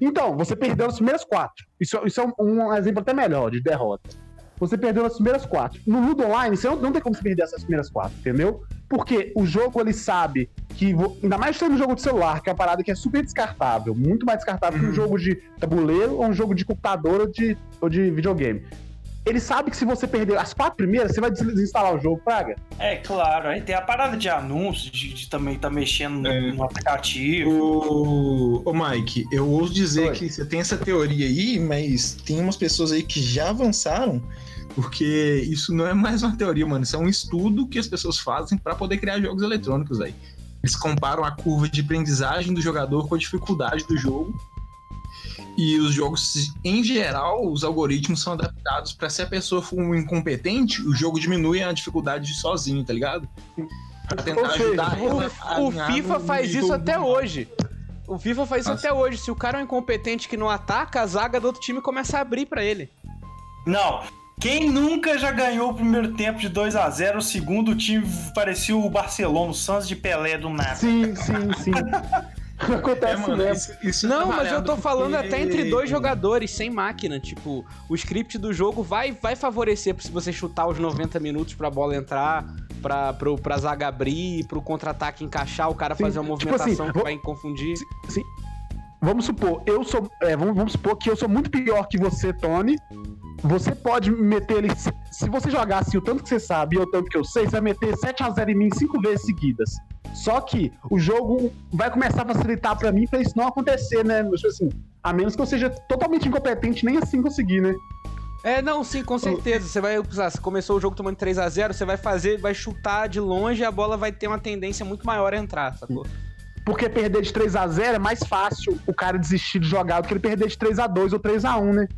Então, você perdeu as primeiras quatro. Isso, isso é um, um exemplo até melhor de derrota. Você perdeu as primeiras quatro. No Ludo Online, você não, não tem como você perder essas primeiras quatro, entendeu? Porque o jogo, ele sabe que... Ainda mais sendo um jogo de celular, que é uma parada que é super descartável. Muito mais descartável que um jogo de tabuleiro ou um jogo de computador ou de, ou de videogame. Ele sabe que se você perder as quatro primeiras, você vai des- desinstalar o jogo, Praga. É, claro. Aí tem a parada de anúncios, de, de também tá mexendo no, É. no aplicativo. Ô, ô Mike, eu ouso dizer Oi. que você tem essa teoria aí, mas tem umas pessoas aí que já avançaram, porque isso não é mais uma teoria, mano. Isso é um estudo que as pessoas fazem para poder criar jogos eletrônicos aí. Eles comparam a curva de aprendizagem do jogador com a dificuldade do jogo. E os jogos, em geral, os algoritmos são adaptados para se a pessoa for um incompetente, o jogo diminui a dificuldade sozinho, tá ligado? Pra tentar seja, ajudar ela a O FIFA faz isso até hoje. O FIFA faz isso Nossa. até hoje. Se o cara é um incompetente que não ataca, a zaga do outro time começa a abrir pra ele. Não. Quem nunca já ganhou o primeiro tempo de 2 a 0 o segundo time parecia o Barcelona, o Santos de Pelé do nada. Sim, sim, sim. [LAUGHS] [LAUGHS] Acontece É, mano, mesmo. isso, isso é Não, mas eu tô falando porque- até entre dois jogadores, sem máquina. Tipo, o script do jogo vai, vai favorecer se você chutar os 90 minutos pra bola entrar, pra, pro, pra zaga abrir, pro contra-ataque encaixar, o cara Sim, fazer uma tipo movimentação assim, que vou- vai confundir. Vamos supor, eu sou. é, vamos, vamos supor que eu sou muito pior que você, Tony. Você pode meter ele. Se, se você jogar assim o tanto que você sabe e o tanto que eu sei, você vai meter 7x0 em mim cinco vezes seguidas. Só que o jogo vai começar a facilitar pra mim pra isso não acontecer, né? Tipo assim, a menos que eu seja totalmente incompetente, nem assim conseguir, né? É, não, sim, com certeza. Você vai usar, você começou o jogo tomando 3 a 0 você vai fazer, vai chutar de longe e a bola vai ter uma tendência muito maior a entrar, sacou? Porque perder de 3x0 é mais fácil o cara desistir de jogar do que ele perder de 3x2 ou 3x1, né?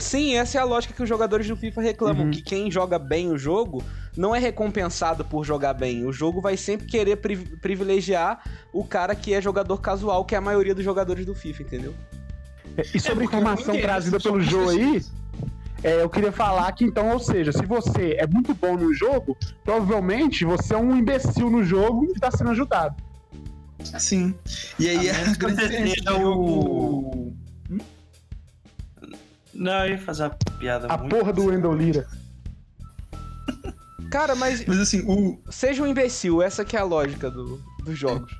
Sim, essa é a lógica que os jogadores do FIFA reclamam, Uhum. que quem joga bem o jogo não é recompensado por jogar bem. O jogo vai sempre querer pri- privilegiar o cara que é jogador casual, que é a maioria dos jogadores do FIFA, entendeu? E sobre a porque informação trazida pelo assim- aí, é, eu queria falar que então, ou seja, se você é muito bom no jogo, provavelmente você é um imbecil no jogo e tá sendo ajudado. Sim. E aí A [LAUGHS] a grande diferença jogo. o. Não, eu ia fazer uma piada A muito. porra do Wendell Lira. Cara, mas Mas assim, o, seja um imbecil, essa que é a lógica do, dos jogos.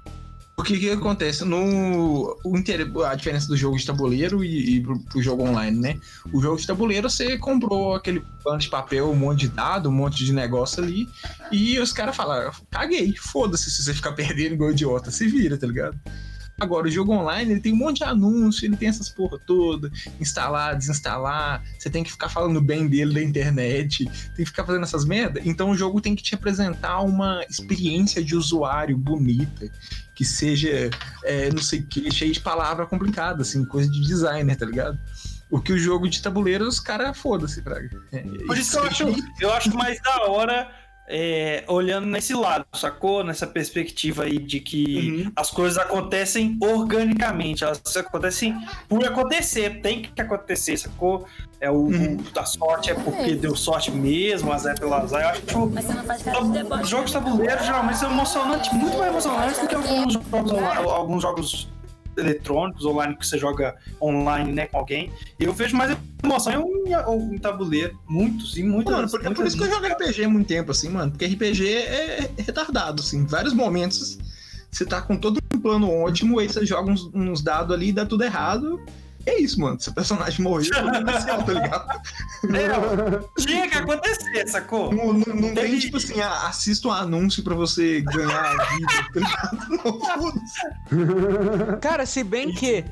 o que que acontece? No, o inter- a diferença do jogo de tabuleiro e, e pro, pro jogo online, né? O jogo de tabuleiro, você comprou aquele pano de papel, um monte de dado, um monte de negócio ali, e os caras falaram, caguei, foda-se se você ficar [LAUGHS] perdendo igual idiota, se vira, tá ligado? Agora, o jogo online, ele tem um monte de anúncio, ele tem essas porra toda, instalar, desinstalar, você tem que ficar falando bem dele na internet, tem que ficar fazendo essas merda. Então o jogo tem que te apresentar uma experiência de usuário bonita, que seja, é, não sei o que, cheia de palavra complicada, assim, coisa de designer, tá ligado? O que o jogo de tabuleiro, os caras foda-se, Praga. É, Por isso que eu acho, eu acho mais da hora é, olhando nesse lado, sacou? Nessa perspectiva aí de que Uhum. as coisas acontecem organicamente, elas acontecem por acontecer, tem que acontecer, sacou? É o, Uhum. o da sorte é porque deu sorte mesmo, azar pelo azar. Eu acho que tipo, Mas jogos de tabuleiro geralmente são emocionantes, muito mais emocionantes do que alguns jogos, alguns jogos eletrônicos online que você joga online, né, com alguém. Eu vejo mais emoção em, em tabuleiro, muitos e muitas. Mano, por, é por muitas- isso que eu jogo RPG há muito tempo, assim, mano. Porque RPG é retardado, assim. Em vários momentos você tá com todo um plano ótimo, aí você joga uns, uns dados ali e dá tudo errado. É isso, mano. Seu personagem morreu, aconteceu, tá ligado? [LAUGHS] É, tinha que acontecer, sacou? Não, não, não tem, tipo assim, ah, assista um anúncio pra você ganhar a vida, tá ligado? [LAUGHS] Não, foda-se. Cara, se bem que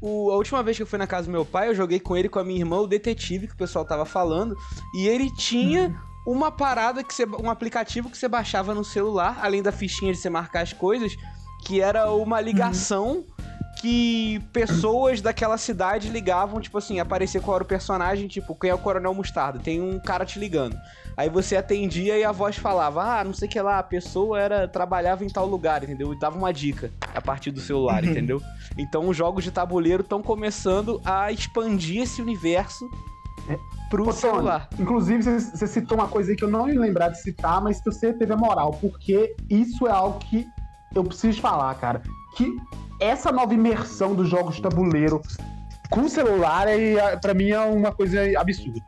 o- a última vez que eu fui na casa do meu pai, eu joguei com ele e com a minha irmã o detetive que o pessoal tava falando, e ele tinha uma parada que você, um aplicativo que você baixava no celular, além da fichinha de você marcar as coisas, que era uma ligação que pessoas daquela cidade ligavam, tipo assim, aparecia qual era o personagem, tipo, quem é o Coronel Mostarda, tem um cara te ligando. Aí você atendia e a voz falava, ah, não sei o que lá, a pessoa era trabalhava em tal lugar, entendeu? E dava uma dica a partir do celular, Uhum. entendeu? Então os jogos de tabuleiro estão começando a expandir esse universo pro Ô, Tony, celular. Inclusive, você, você citou uma coisa aí que eu não ia lembrar de citar, mas que você teve a moral, porque isso é algo que eu preciso falar, cara. Que essa nova imersão dos jogos de tabuleiro com celular, é, pra mim, é uma coisa absurda.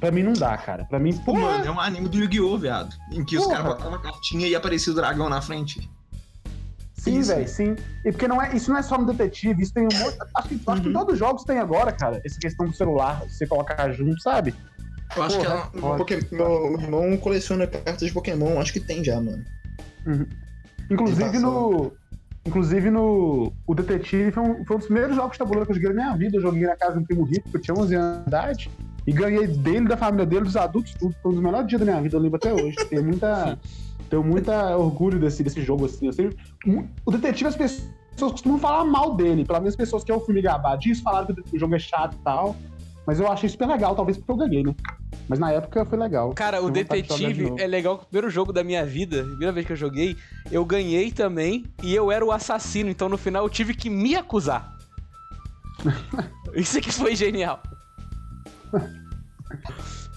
Pra mim não dá, cara. Pra mim, Pô, mano, é um anime do Yu-Gi-Oh, viado. Em que os Porra. caras botavam a cartinha e aparecia o dragão na frente. sim, velho, sim. E porque não é, isso não é só no detetive, isso tem um monte. Acho que, acho que Uhum. todos os jogos têm agora, cara, essa questão do celular, você colocar junto, sabe? Eu acho Porra, que ela, foda. Poké- meu, irmão coleciona cartas de Pokémon, acho que tem já, mano. Inclusive Tem no. Inclusive no. O Detetive foi um, foi um dos primeiros jogos de tabuleiro que eu joguei na minha vida. Eu joguei na casa de um primo rico, que eu tinha 11 anos de idade. E ganhei dele, da família dele, dos adultos, tudo. Foi um dos melhores dias da minha vida, eu lembro até hoje. Tenho muita. [LAUGHS] Tenho muita orgulho desse, desse jogo, assim. Sei, o Detetive, as pessoas costumam falar mal dele. Pelo menos as pessoas que eu fui me gabar disso, falaram que o jogo é chato e tal. Mas eu achei super legal, talvez porque eu ganhei, né? Mas na época foi legal. Cara, o de de detetive novo. é legal que o primeiro jogo da minha vida, a primeira vez que eu joguei, eu ganhei também e eu era o assassino, então no final eu tive que me acusar. [LAUGHS] Isso aqui foi genial.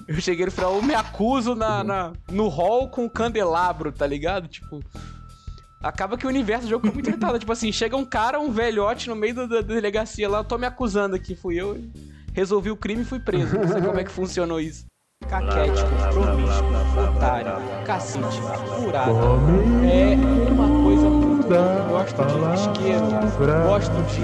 Eu cheguei no final, eu me acuso na, na- no hall com o candelabro, tá ligado? Tipo. Acaba que o universo do jogo ficou muito irritado. Tipo assim, chega um cara, um velhote no meio da, da delegacia lá, eu tô me acusando aqui, fui eu. Resolvi o crime e fui preso. Não sei como é que funcionou isso. Caquético, promíscuo, otário, cacete, furado. É uma coisa muito. Eu Gosto de isqueiro, gosto de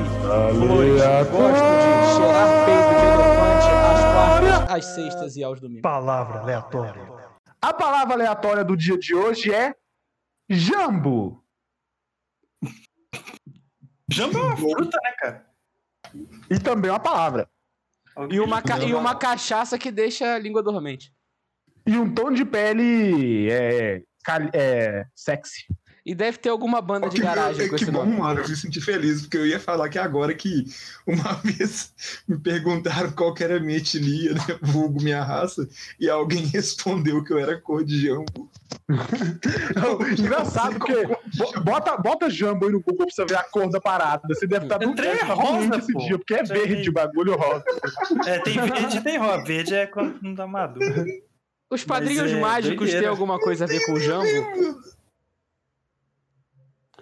flores, gosto de cheirar peito de elefante às quartas, às sextas e aos domingos. Palavra aleatória. A palavra aleatória do dia de hoje é. Jambo! Jambo é uma fruta, né, cara? E também uma palavra. E uma, ca- e uma cachaça que deixa a língua dormente. E um tom de pele é, é, sexy. E deve ter alguma banda de Que, garagem com que esse bom, nome. mano. Eu me senti feliz, porque eu ia falar que agora que uma [LAUGHS] vez me perguntaram qual que era a minha etnia, né? vulgo minha raça, e alguém [LAUGHS] respondeu que eu era cor de jambo. [LAUGHS] Não, engraçado, porque bo- bota, bota Jambo aí no Google pra você ver a cor da parada. Você deve estar É do trem deve tá rosa, esse pô. dia, porque é Trem- verde o bagulho rosa. É, tem verde e tem rosa. Verde é quando não tá maduro. Os padrinhos é mágicos têm alguma coisa a ver com o Jambo?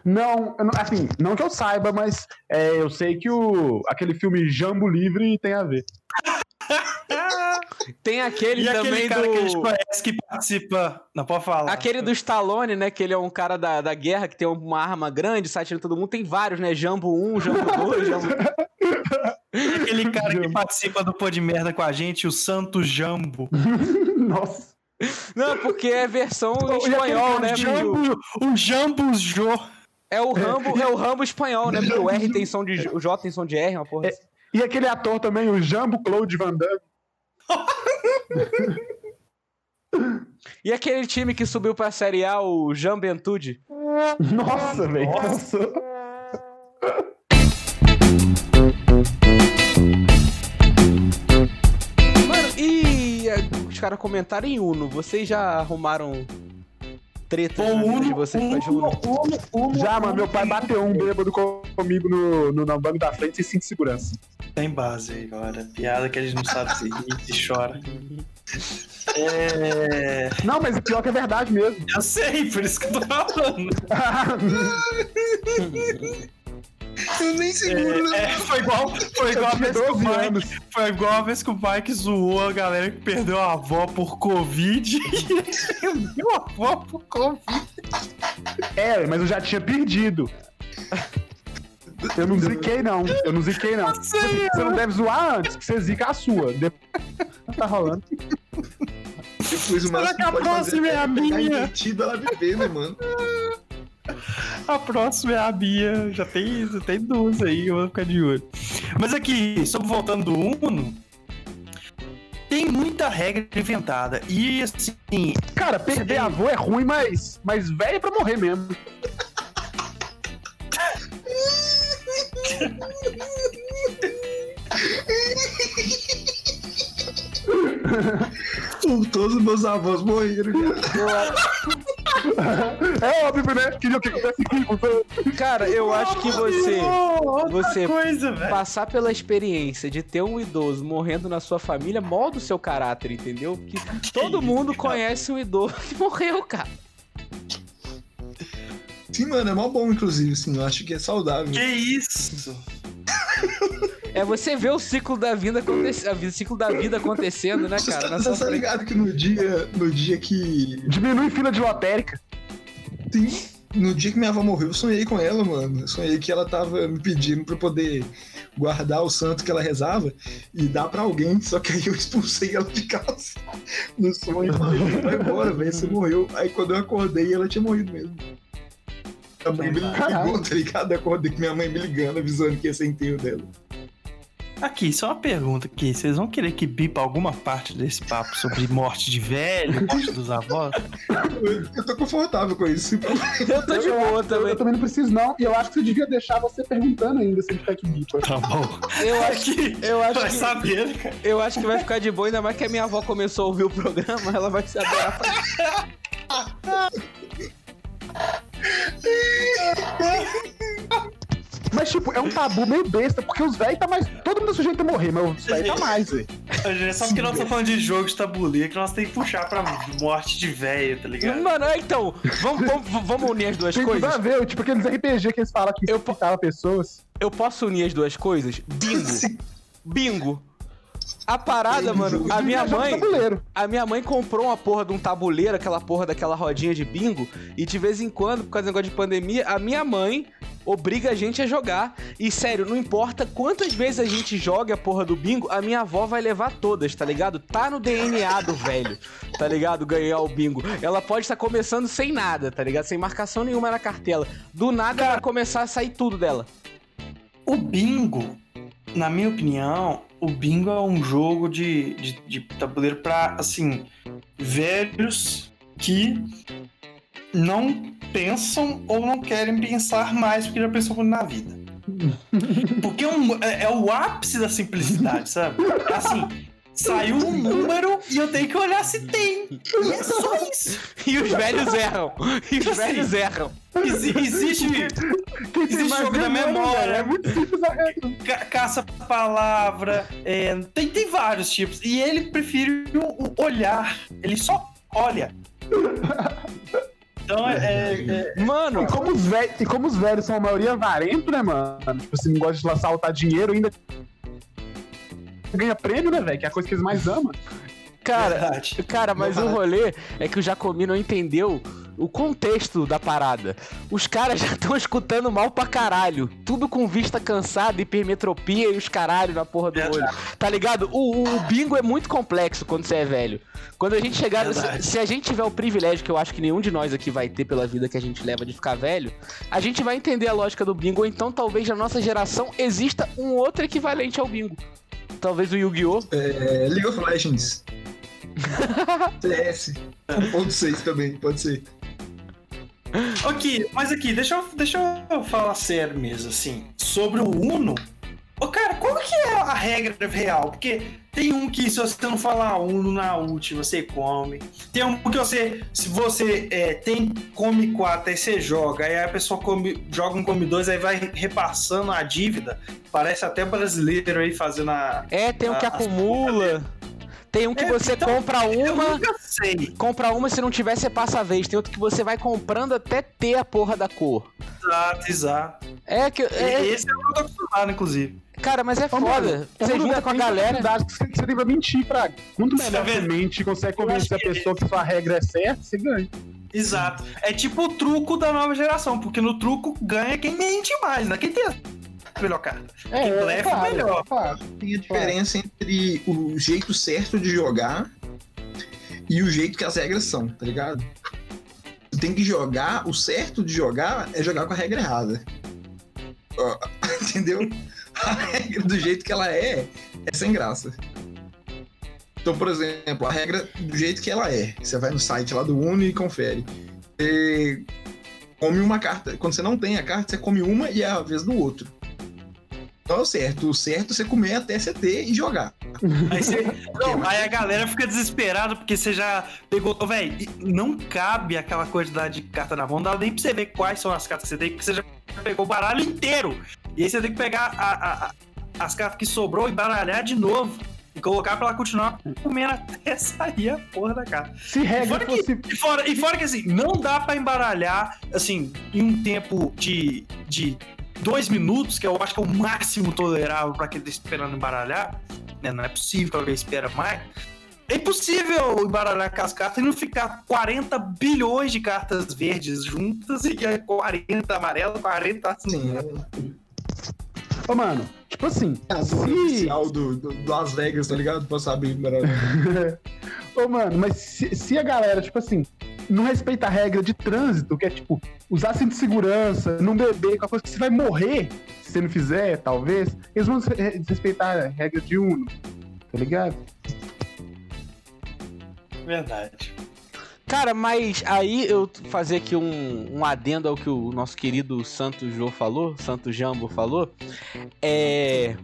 Não, não- assim, não que eu saiba, mas é, eu sei que o, aquele filme Jambo Livre tem a ver. [LAUGHS] Tem aquele E também aquele cara que a gente do. conhece que participa. Não pode falar. Aquele do Stallone, né? Que ele é um cara da, da guerra que tem uma arma grande, sai atirando todo mundo. Tem vários, né? Jambo 1, Jambo 2, Jambo. E [LAUGHS] aquele cara que Jambo. participa do Pô de Merda com a gente, o Santo Jambo. [LAUGHS] Nossa. Não, porque é versão em espanhol, né? Jambo, o Jambo Jô. É o Rambo, é o Rambo espanhol, né? Porque o R tem som de. O J tem som de R, uma porra. É. assim. E aquele ator também, o Jambo Claude Van Damme. E aquele time que subiu pra Série A, o Jambentude. Nossa, velho. Nossa. Mano, e os caras comentaram em Uno. Vocês já arrumaram treta Pô, Uno, de vocês de Uno? Já, mano, meu pai bateu um bêbado comigo no, no, no banco da frente sem cinto de segurança. Tem base aí agora. Piada que a gente não sabe se ri, se chora. É. Não, mas o pior que é verdade mesmo. Eu sei, por isso que eu tô falando. [LAUGHS] Eu nem seguro, né? É, foi igual, foi igual a vez que o 12 Mike, anos. foi igual a vez que o Mike zoou a galera que perdeu a avó por Covid. E [LAUGHS] perdeu a avó por Covid. É, mas eu já tinha perdido. Eu não ziquei, não. Eu não ziquei, não. sei, Você não deve zoar antes, que você zica a sua. Depois tá rolando. Depois o Será que a próxima é a minha? ela viver, né, mano? A próxima é a Bia. Já tem, já tem duas aí, eu vou ficar de olho. Mas aqui, sobre voltando do Uno, tem muita regra inventada. E assim, Cara, perder avô é ruim, mas, mas velho é pra morrer mesmo. Todos os meus avós morreram. É óbvio, né? Que o que acontece aqui, você... Cara, eu acho que você. você coisa. Passar pela experiência de ter um idoso morrendo na sua família molda o seu caráter, entendeu? Que todo mundo conhece um idoso que morreu, cara. Sim, mano, é mó bom, inclusive, assim, eu acho que é saudável. Que isso? É você ver o ciclo da vida acontecer, o ciclo da vida acontecendo, né, cara? você tá ligado que no dia, no dia que. Diminui fila de lotérica. Sim, no dia que minha avó morreu, eu sonhei com ela, mano. Eu sonhei que ela tava me pedindo pra eu poder guardar o santo que ela rezava e dar pra alguém, só que aí eu expulsei ela de casa no sonho falei, vai embora, velho, você morreu. Aí quando eu acordei, ela tinha morrido mesmo. A mãe me ligou, [LAUGHS] tá ligado? Acordei com minha mãe me ligando, avisando que ia ser enterro dela. Aqui, só uma pergunta aqui. Vocês vão querer que bipa alguma parte desse papo sobre morte de velho, morte dos avós? [LAUGHS] Eu, tô confortável com isso. Eu tô de boa também. eu também não preciso, não. E eu acho que você devia deixar você perguntando ainda se ele tá aqui bipa. Tá bom. Eu acho, Aqui, eu acho vai que saber, né, cara? eu acho que vai ficar de boa, ainda mais que a minha avó começou a ouvir o programa, ela vai saber. [LAUGHS] Mas, tipo, é um tabu meio besta, porque os velhos tá mais. Todo mundo é sujeito a morrer, mas os velhos tá mais, velho. É só porque nós estamos falando de jogo de tabuleiro que nós temos que puxar pra morte de velho, tá ligado? Mano, é, então, vamos, vamos, vamos unir as duas Tem coisas? a ver, tipo aqueles RPG que eles falam que Eu- eu pessoas. Eu posso unir as duas coisas? Bingo. [LAUGHS] Bingo. A parada, mano, a minha mãe. Tabuleiro. A minha mãe comprou uma porra de um tabuleiro, aquela porra daquela rodinha de bingo, e de vez em quando, por causa do negócio de pandemia, a minha mãe obriga a gente a jogar. E sério, não importa quantas vezes a gente joga a porra do bingo, a minha avó vai levar todas, tá ligado? Tá no DNA do velho, tá ligado? Ganhar o bingo. Ela pode estar começando sem nada, tá ligado? Sem marcação nenhuma na cartela. Do nada vai começar a sair tudo dela. O bingo, na minha opinião, o bingo é um jogo de, de, de tabuleiro pra, assim, velhos que não pensam ou não querem pensar mais porque já pensou muito na vida. [LAUGHS] Porque é, um- é- é o ápice da simplicidade, sabe? Assim, saiu um número e eu tenho que olhar se tem. E é só isso. [LAUGHS] E os velhos erram. E os Assim. velhos erram. Exi- Existe Quem Existe jogo da memória. É muito simples a regra. ca- caça-palavra, é, tem, tem vários tipos. E ele prefere o, olhar. Ele só olha. Então é. é- é- Mano, E como, os velhos, e como os velhos são a maioria avarento, né, mano? Tipo assim, não gosta de lá saltar dinheiro, ainda ganha prêmio, né, velho? Que é a coisa que eles mais amam. cara, verdade. Cara, mas o rolê é que o Jacomi não entendeu o contexto da parada. Os caras [LAUGHS] já estão escutando mal pra caralho. Tudo com vista cansada, hipermetropia e os caralho na porra do Verdade. olho. Tá ligado? O, o- o bingo é muito complexo quando você é velho. Quando a gente chegar. Se, Verdade. se a gente tiver o privilégio, que eu acho que nenhum de nós aqui vai ter pela vida que a gente leva de ficar velho, a gente vai entender a lógica do bingo. Ou então talvez na nossa geração exista um outro equivalente ao bingo. Talvez o Yu-Gi-Oh! É, League of Legends. CS. Ponto 6 também, pode ser. Ok, mas aqui, deixa eu, deixa eu falar sério mesmo, assim. Sobre o Uno. Ô, cara, qual que é a regra real? Porque tem um que se você não falar Uno na última, você come. Tem um que você, se você é, tem come 4, aí você joga, aí a pessoa come, joga um come 2, aí vai repassando a dívida. Parece até brasileiro aí fazendo a. É, tem um que Ah, acumula. Tem um que É, você então, compra Eu uma, nunca sei. compra uma, se não tiver, você passa a vez. Tem outro que você vai comprando até ter a porra da cor. Exato, exato. É que. é- Esse é o que eu tô acostumado, inclusive. cara, mas é Ô, foda. Você junta com a galera. você que você tem pra mentir, pra. Quanto é melhor você mente consegue convencer a que- pessoa que sua regra é certa, você ganha. Exato. É tipo o truco da nova geração, porque no truco ganha quem mente mais, né? Quem tem melhor carta. É, Quem blefa, melhor. claro. Tem a diferença entre o jeito certo de jogar e o jeito que as regras são, tá ligado? Tu tem que jogar, o certo de jogar é jogar com a regra errada. Ó, [LAUGHS] Entendeu? A regra do jeito que ela é, é sem graça. Então, por exemplo, a regra do jeito que ela é, você vai no site lá do Uno e confere. Você come uma carta. Quando você não tem a carta, você come uma e é a vez do outro. Então é o certo. O certo é você comer até você ter e jogar. Aí, você- [LAUGHS] Não, aí a galera fica desesperada porque você já pegou. Véi, não cabe aquela quantidade de carta na mão, não dá nem pra você ver quais são as cartas que você tem, porque você já pegou o baralho inteiro. E aí você tem que pegar a- a- a- as cartas que sobrou e baralhar de novo. E colocar pra ela continuar comendo até [LAUGHS] sair a porra da carta. Se E regra fora, que, fosse. e, fora, e fora que assim, não dá pra embaralhar assim, em um tempo de, de dois minutos, que eu acho que é o máximo tolerável pra quem tá esperando embaralhar. Né? Não é possível que alguém espera mais. É impossível embaralhar com as cartas e não ficar 40 bilhões de cartas verdes juntas e é 40 amarelo, 40 assim. Sim, Ô, mano, tipo assim, é a se. oficial do, do, do Las Vegas, tá ligado? Pra saber. mano. [LAUGHS] Ô, mano, mas se, se a galera, tipo assim, não respeita a regra de trânsito, que é tipo, usar cinto de segurança, não beber, qualquer coisa que você vai morrer se você não fizer, talvez, eles vão desrespeitar a regra de Uno, tá ligado? Verdade. Cara, mas aí eu fazer aqui um, um adendo ao que o nosso querido Santo Jô falou, Santo Jambo falou, é.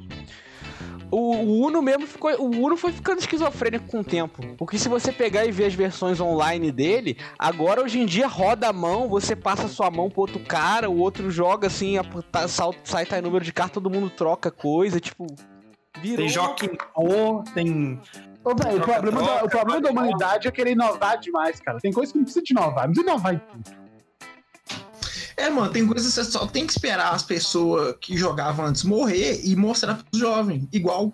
O, o Uno mesmo ficou. O Uno foi ficando esquizofrênico com o tempo. Porque se você pegar e ver as versões online dele, agora hoje em dia roda a mão, você passa a sua mão pro outro cara, o outro joga assim, a- tá- sal- sai, tá em número de carta, todo mundo troca coisa, tipo. Virou. Tem Joaquim O, tem. Ô, velho, o Troca, problema, da, troca, o problema da troca. humanidade é querer inovar demais, cara. Tem coisa que não precisa de inovar, não precisa inovar em tudo. É, mano, tem coisas que você só tem que esperar as pessoas que jogavam antes morrer e mostrar pros jovens. Igual.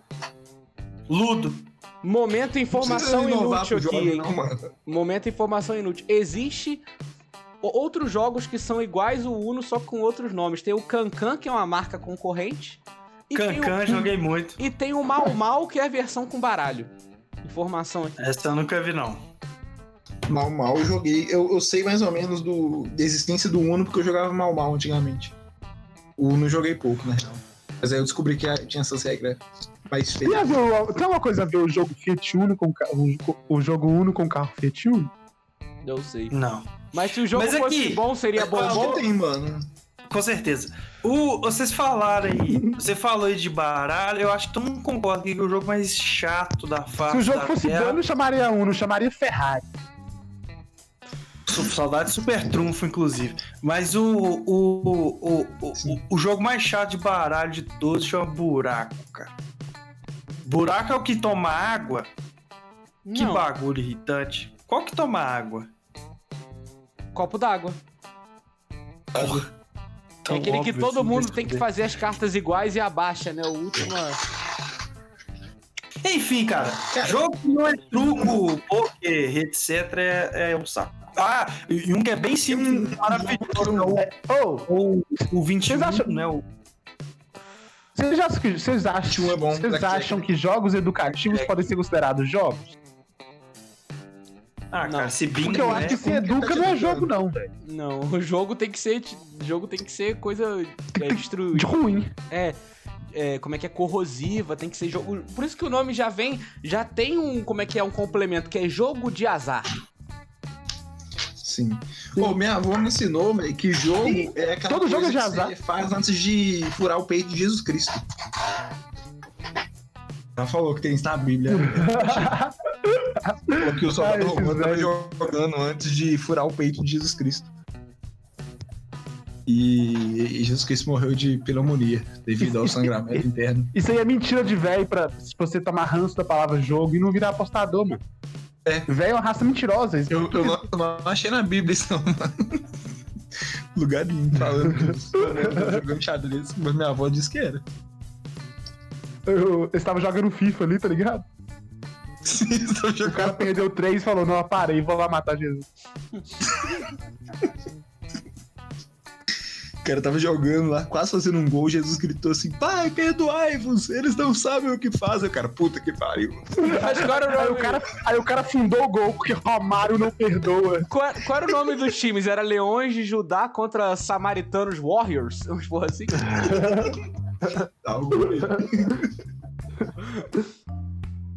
Ludo. Momento informação inútil aqui, jovem, não, mano. Momento informação inútil. Existe outros jogos que são iguais o Uno, só com outros nomes. Tem o Cancan, que é uma marca concorrente. E tem Cancan, o, joguei muito. e tem o Mal Mal, que é a versão com baralho. Informação aqui. Essa eu nunca vi, não. Mal mal eu joguei. Eu, eu sei mais ou menos do, da existência do Uno porque eu jogava mal mal antigamente. O Uno eu joguei pouco, na real. Mas aí eu descobri que tinha essas regras mais feias. viu, tem uma coisa a ver o jogo Fiat Uno com o, o jogo Uno com carro Fiat Uno? Eu sei. Não. Mas se o jogo Mas fosse aqui- bom, seria bom. Acho bom. que tem, mano. Com certeza. O, vocês falaram aí, você falou aí de baralho, eu acho que todo mundo concorda que é o jogo mais chato da face Se o jogo fosse Terra. bom, eu não chamaria um, não chamaria Ferrari. Sou- Saudade de Super Trunfo, inclusive. Mas o, o, o, o, o, o jogo mais chato de baralho de todos chama Buraco, cara. Buraco é o que toma água? Que Não, bagulho irritante. Qual que toma água? copo d'água. É aquele que todo mundo tem que fazer as cartas iguais e abaixa, né? O último. é- Enfim, cara, jogo que não é truco, poker, etc. É, é um saco. Ah, e um que é bem simples, maravilhoso. Ô, Ou o 21, Vocês acham- né? O vocês acham que, vocês acham, é bom, vocês acham que jogos educativos Blackjack. podem ser considerados jogos? Ah, cara, Não. se bingo, Porque eu né? acho que se tá educa te não é jogo, não. Não, o jogo tem que ser. O jogo tem que ser coisa. É, destru... De ruim. é, é, como é que é corrosiva, tem que ser jogo. Por isso que o nome já vem, já tem um, como é que é um complemento, que é jogo de azar. Sim. Pô, minha avó me ensinou, velho, que jogo é aquela Todo jogo coisa é de que azar. você faz antes de furar o peito de Jesus Cristo. Ela falou que tem isso na Bíblia. [LAUGHS] falou que o soldado romano tava jogando antes de furar o peito de Jesus Cristo. E Jesus Cristo morreu de pneumonia devido ao sangramento [LAUGHS] interno. Isso aí é mentira de velho pra se você tomar ranço da palavra jogo e não virar apostador, mano. É. Velho é uma raça mentirosa. Isso- Eu, eu não, eu não achei na Bíblia isso não, mano. Lugar nenhum falando [LAUGHS] estavam jogando xadrez, mas minha avó disse que era. Eu, eu estava jogando FIFA ali, tá ligado? Sim, O cara perdeu três e falou: Não, parei, vou lá matar Jesus. [LAUGHS] O cara tava jogando lá, quase fazendo um gol, Jesus gritou assim, pai, perdoai-vos, eles não sabem o que fazem. O cara, puta que pariu. Mas qual era o Aí nome, o, cara, aí o cara fundou o gol, porque Romário não perdoa. qual, qual era o nome dos times? Era Leões de Judá contra Samaritanos Warriors? Uns porra assim? [LAUGHS] Algo aí.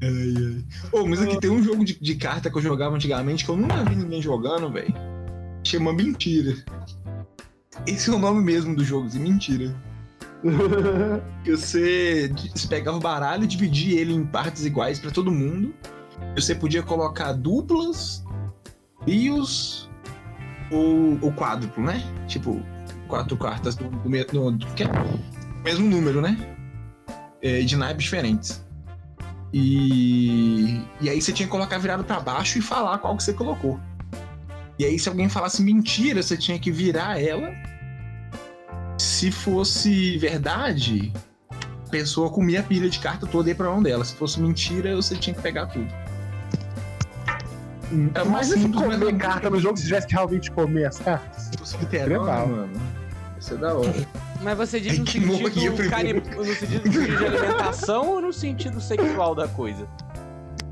Ai, ai. Ô, mas aqui tem um jogo de, de carta que eu jogava antigamente que eu nunca vi ninguém jogando, velho. Chama Mentira. Esse é o nome mesmo do jogo, assim, Mentira. Você, pegava o baralho e dividia ele em partes iguais pra todo mundo. E Você podia colocar duplas, trios ou, ou quádruplo, né? Tipo, quatro cartas do, do, do- é? mesmo número, né? É, de naipes diferentes. E, e aí você tinha que colocar virado pra baixo e falar qual que você colocou. E aí, se alguém falasse mentira, você tinha que virar ela. Se fosse verdade, a pessoa comia a pilha de carta toda e ia pra mão dela. Se fosse mentira, você tinha que pegar tudo. É Mas mais mas comer é carta no jogo, se tivesse que realmente comer as cartas? Se fosse literal, né, mano. Isso é da hora. Mas você diz no sentido, no sentido de alimentação ou no sentido sexual da coisa?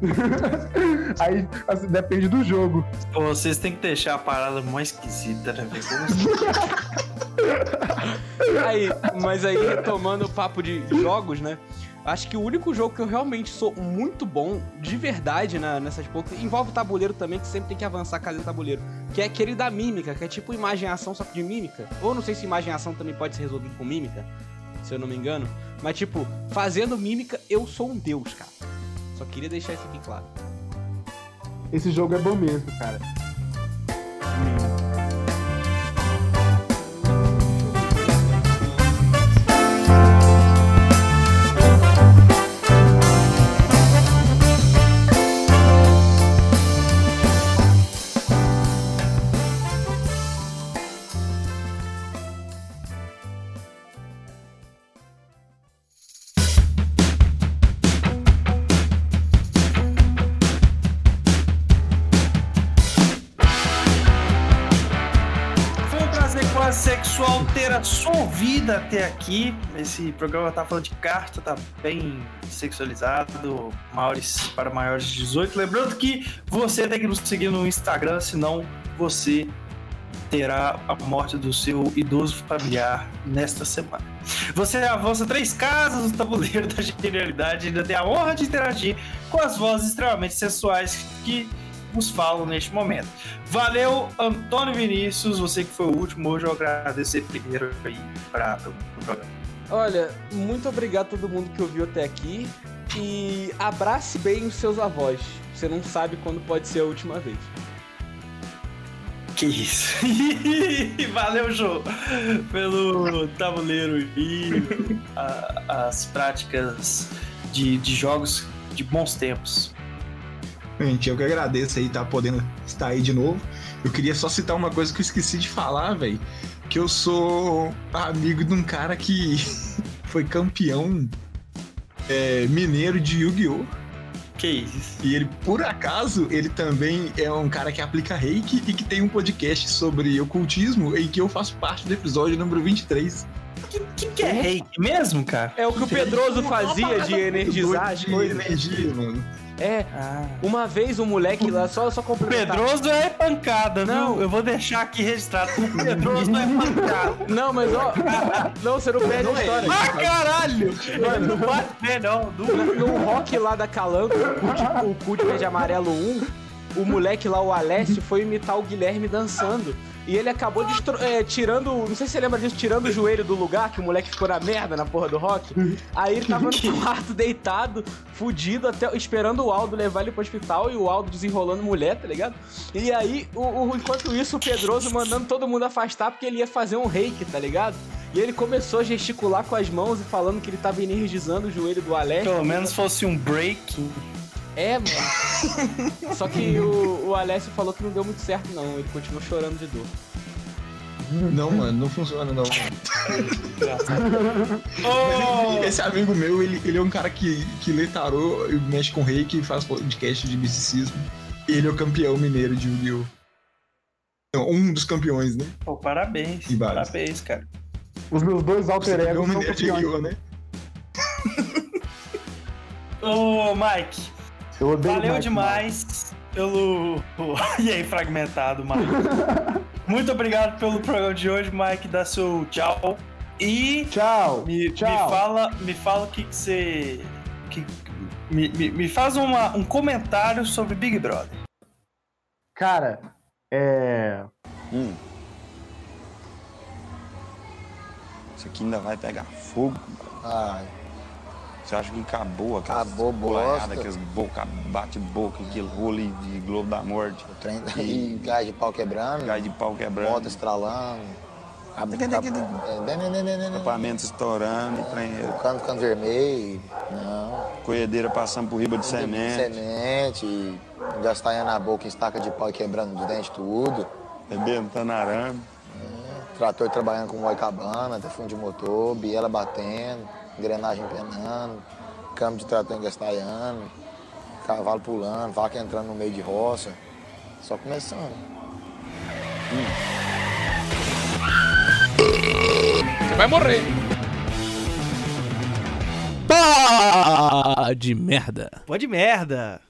[LAUGHS] Aí assim, depende do jogo. Pô, vocês têm que deixar a parada mais esquisita, né, assim? [LAUGHS] Aí, mas aí, retomando o papo de jogos, né? Acho que o único jogo que eu realmente sou muito bom, de verdade, na, nessas poucas, envolve o tabuleiro também, que sempre tem que avançar a casa do tabuleiro. Que é aquele da mímica, que é tipo imagem e ação, só que de mímica. Ou não sei se imagem e ação também pode ser resolvido com mímica, se eu não me engano. Mas, tipo, fazendo mímica, eu sou um deus, cara. Só queria deixar isso aqui claro. Esse jogo é bom mesmo, cara. Foi sexual ter a sua vida até aqui. Esse programa tá falando de carta, tá bem sexualizado, maiores para maiores de 18. Lembrando que você tem que nos seguir no Instagram, senão você terá a morte do seu idoso familiar nesta semana. Você avança três casas no tabuleiro [LAUGHS] da genialidade e ainda tem a honra de interagir com as vozes extremamente sensuais que vos falo neste momento. Valeu, Antônio Vinícius, você que foi o último. Hoje eu agradecer primeiro aí para o programa. Olha, muito obrigado a todo mundo que ouviu até aqui. E abrace bem os seus avós. Você não sabe quando pode ser a última vez. Que isso. [LAUGHS] Valeu, Jô, pelo tabuleiro e a- as práticas de, de jogos de bons tempos. Gente, eu que agradeço aí, tá podendo estar aí de novo. Eu queria só citar uma coisa que eu esqueci de falar, velho. Que eu sou amigo de um cara que [LAUGHS] foi campeão é, mineiro de Yu-Gi-Oh! Que isso. E ele, por acaso, ele também é um cara que aplica reiki e que tem um podcast sobre ocultismo em que eu faço parte do episódio número 23. Que, que, que é reiki mesmo, cara? É o que o Pedroso fazia de energizar de coisas. energia, mano. É, Ah. uma vez um moleque lá, só, só O complementar. Pedroso é pancada, Não. viu? Eu vou deixar aqui registrado. O Pedroso é pancada. Não, mas ó. Não, você não perde a história. Ah, caralho! Não pode ver, não. Não- No rock lá da Calango, o Cult Verde Amarelo 1, o moleque lá, o Alessio, foi imitar o Guilherme dançando. E ele acabou é, tirando, não sei se você lembra disso, tirando o joelho do lugar, que o moleque ficou na merda na porra do rock. Aí ele tava no [LAUGHS] quarto deitado, fudido, até, esperando o Aldo levar ele pro hospital e o Aldo desenrolando mulher, tá ligado? E aí, o, o- enquanto isso, o Pedroso mandando todo mundo afastar porque ele ia fazer um reiki, tá ligado? E ele começou a gesticular com as mãos e falando que ele tava energizando o joelho do Alessio. Pelo menos fosse um break. É, mano. Só que o, o Alessio falou que não deu muito certo, não. Ele continuou chorando de dor. Não, mano, não funciona não. [LAUGHS] Oh! Esse amigo meu, ele, ele é um cara que, que lê tarô, e mexe com reiki, faz podcast de misticismo. E ele é o campeão mineiro de Yu-Gi-Oh! Um dos campeões, né? Pô, parabéns. E. Parabéns, cara. Os meus dois alter Campeão egos são mineiro de campeões. Yu-Gi-Oh! né? Ô, Mike, Eu odeio valeu Mike demais pelo. [LAUGHS] E aí, fragmentado, Mike. [LAUGHS] Muito obrigado pelo programa de hoje, Mike. Dá seu tchau. E. Tchau. me, me Tchau. fala, me fala o que, que você. Que, me, me, me faz uma- um comentário sobre Big Brother. Cara, é. Hum. Isso aqui ainda vai pegar fogo. Ai, Você acha que acabou aquela Acabou bosta. aqueles boca, bate-boca, aquele rolo de Globo da Morte, o trem e gás de pau quebrando, gás de pau quebrando, moto estralando, é, equipamento estourando, trem, o cano ficando vermelho, não, colhedeira passando por riba de semente, semente, gastanhando na boca, estaca de pau e quebrando os dentes tudo, rebentando arame. trator trabalhando com moicabana, até fundo de motor, biela batendo, engrenagem penando, câmbio de trator engastalhando, cavalo pulando, vaca entrando no meio de roça, só começando. Você vai morrer. Pá de merda. Pode merda.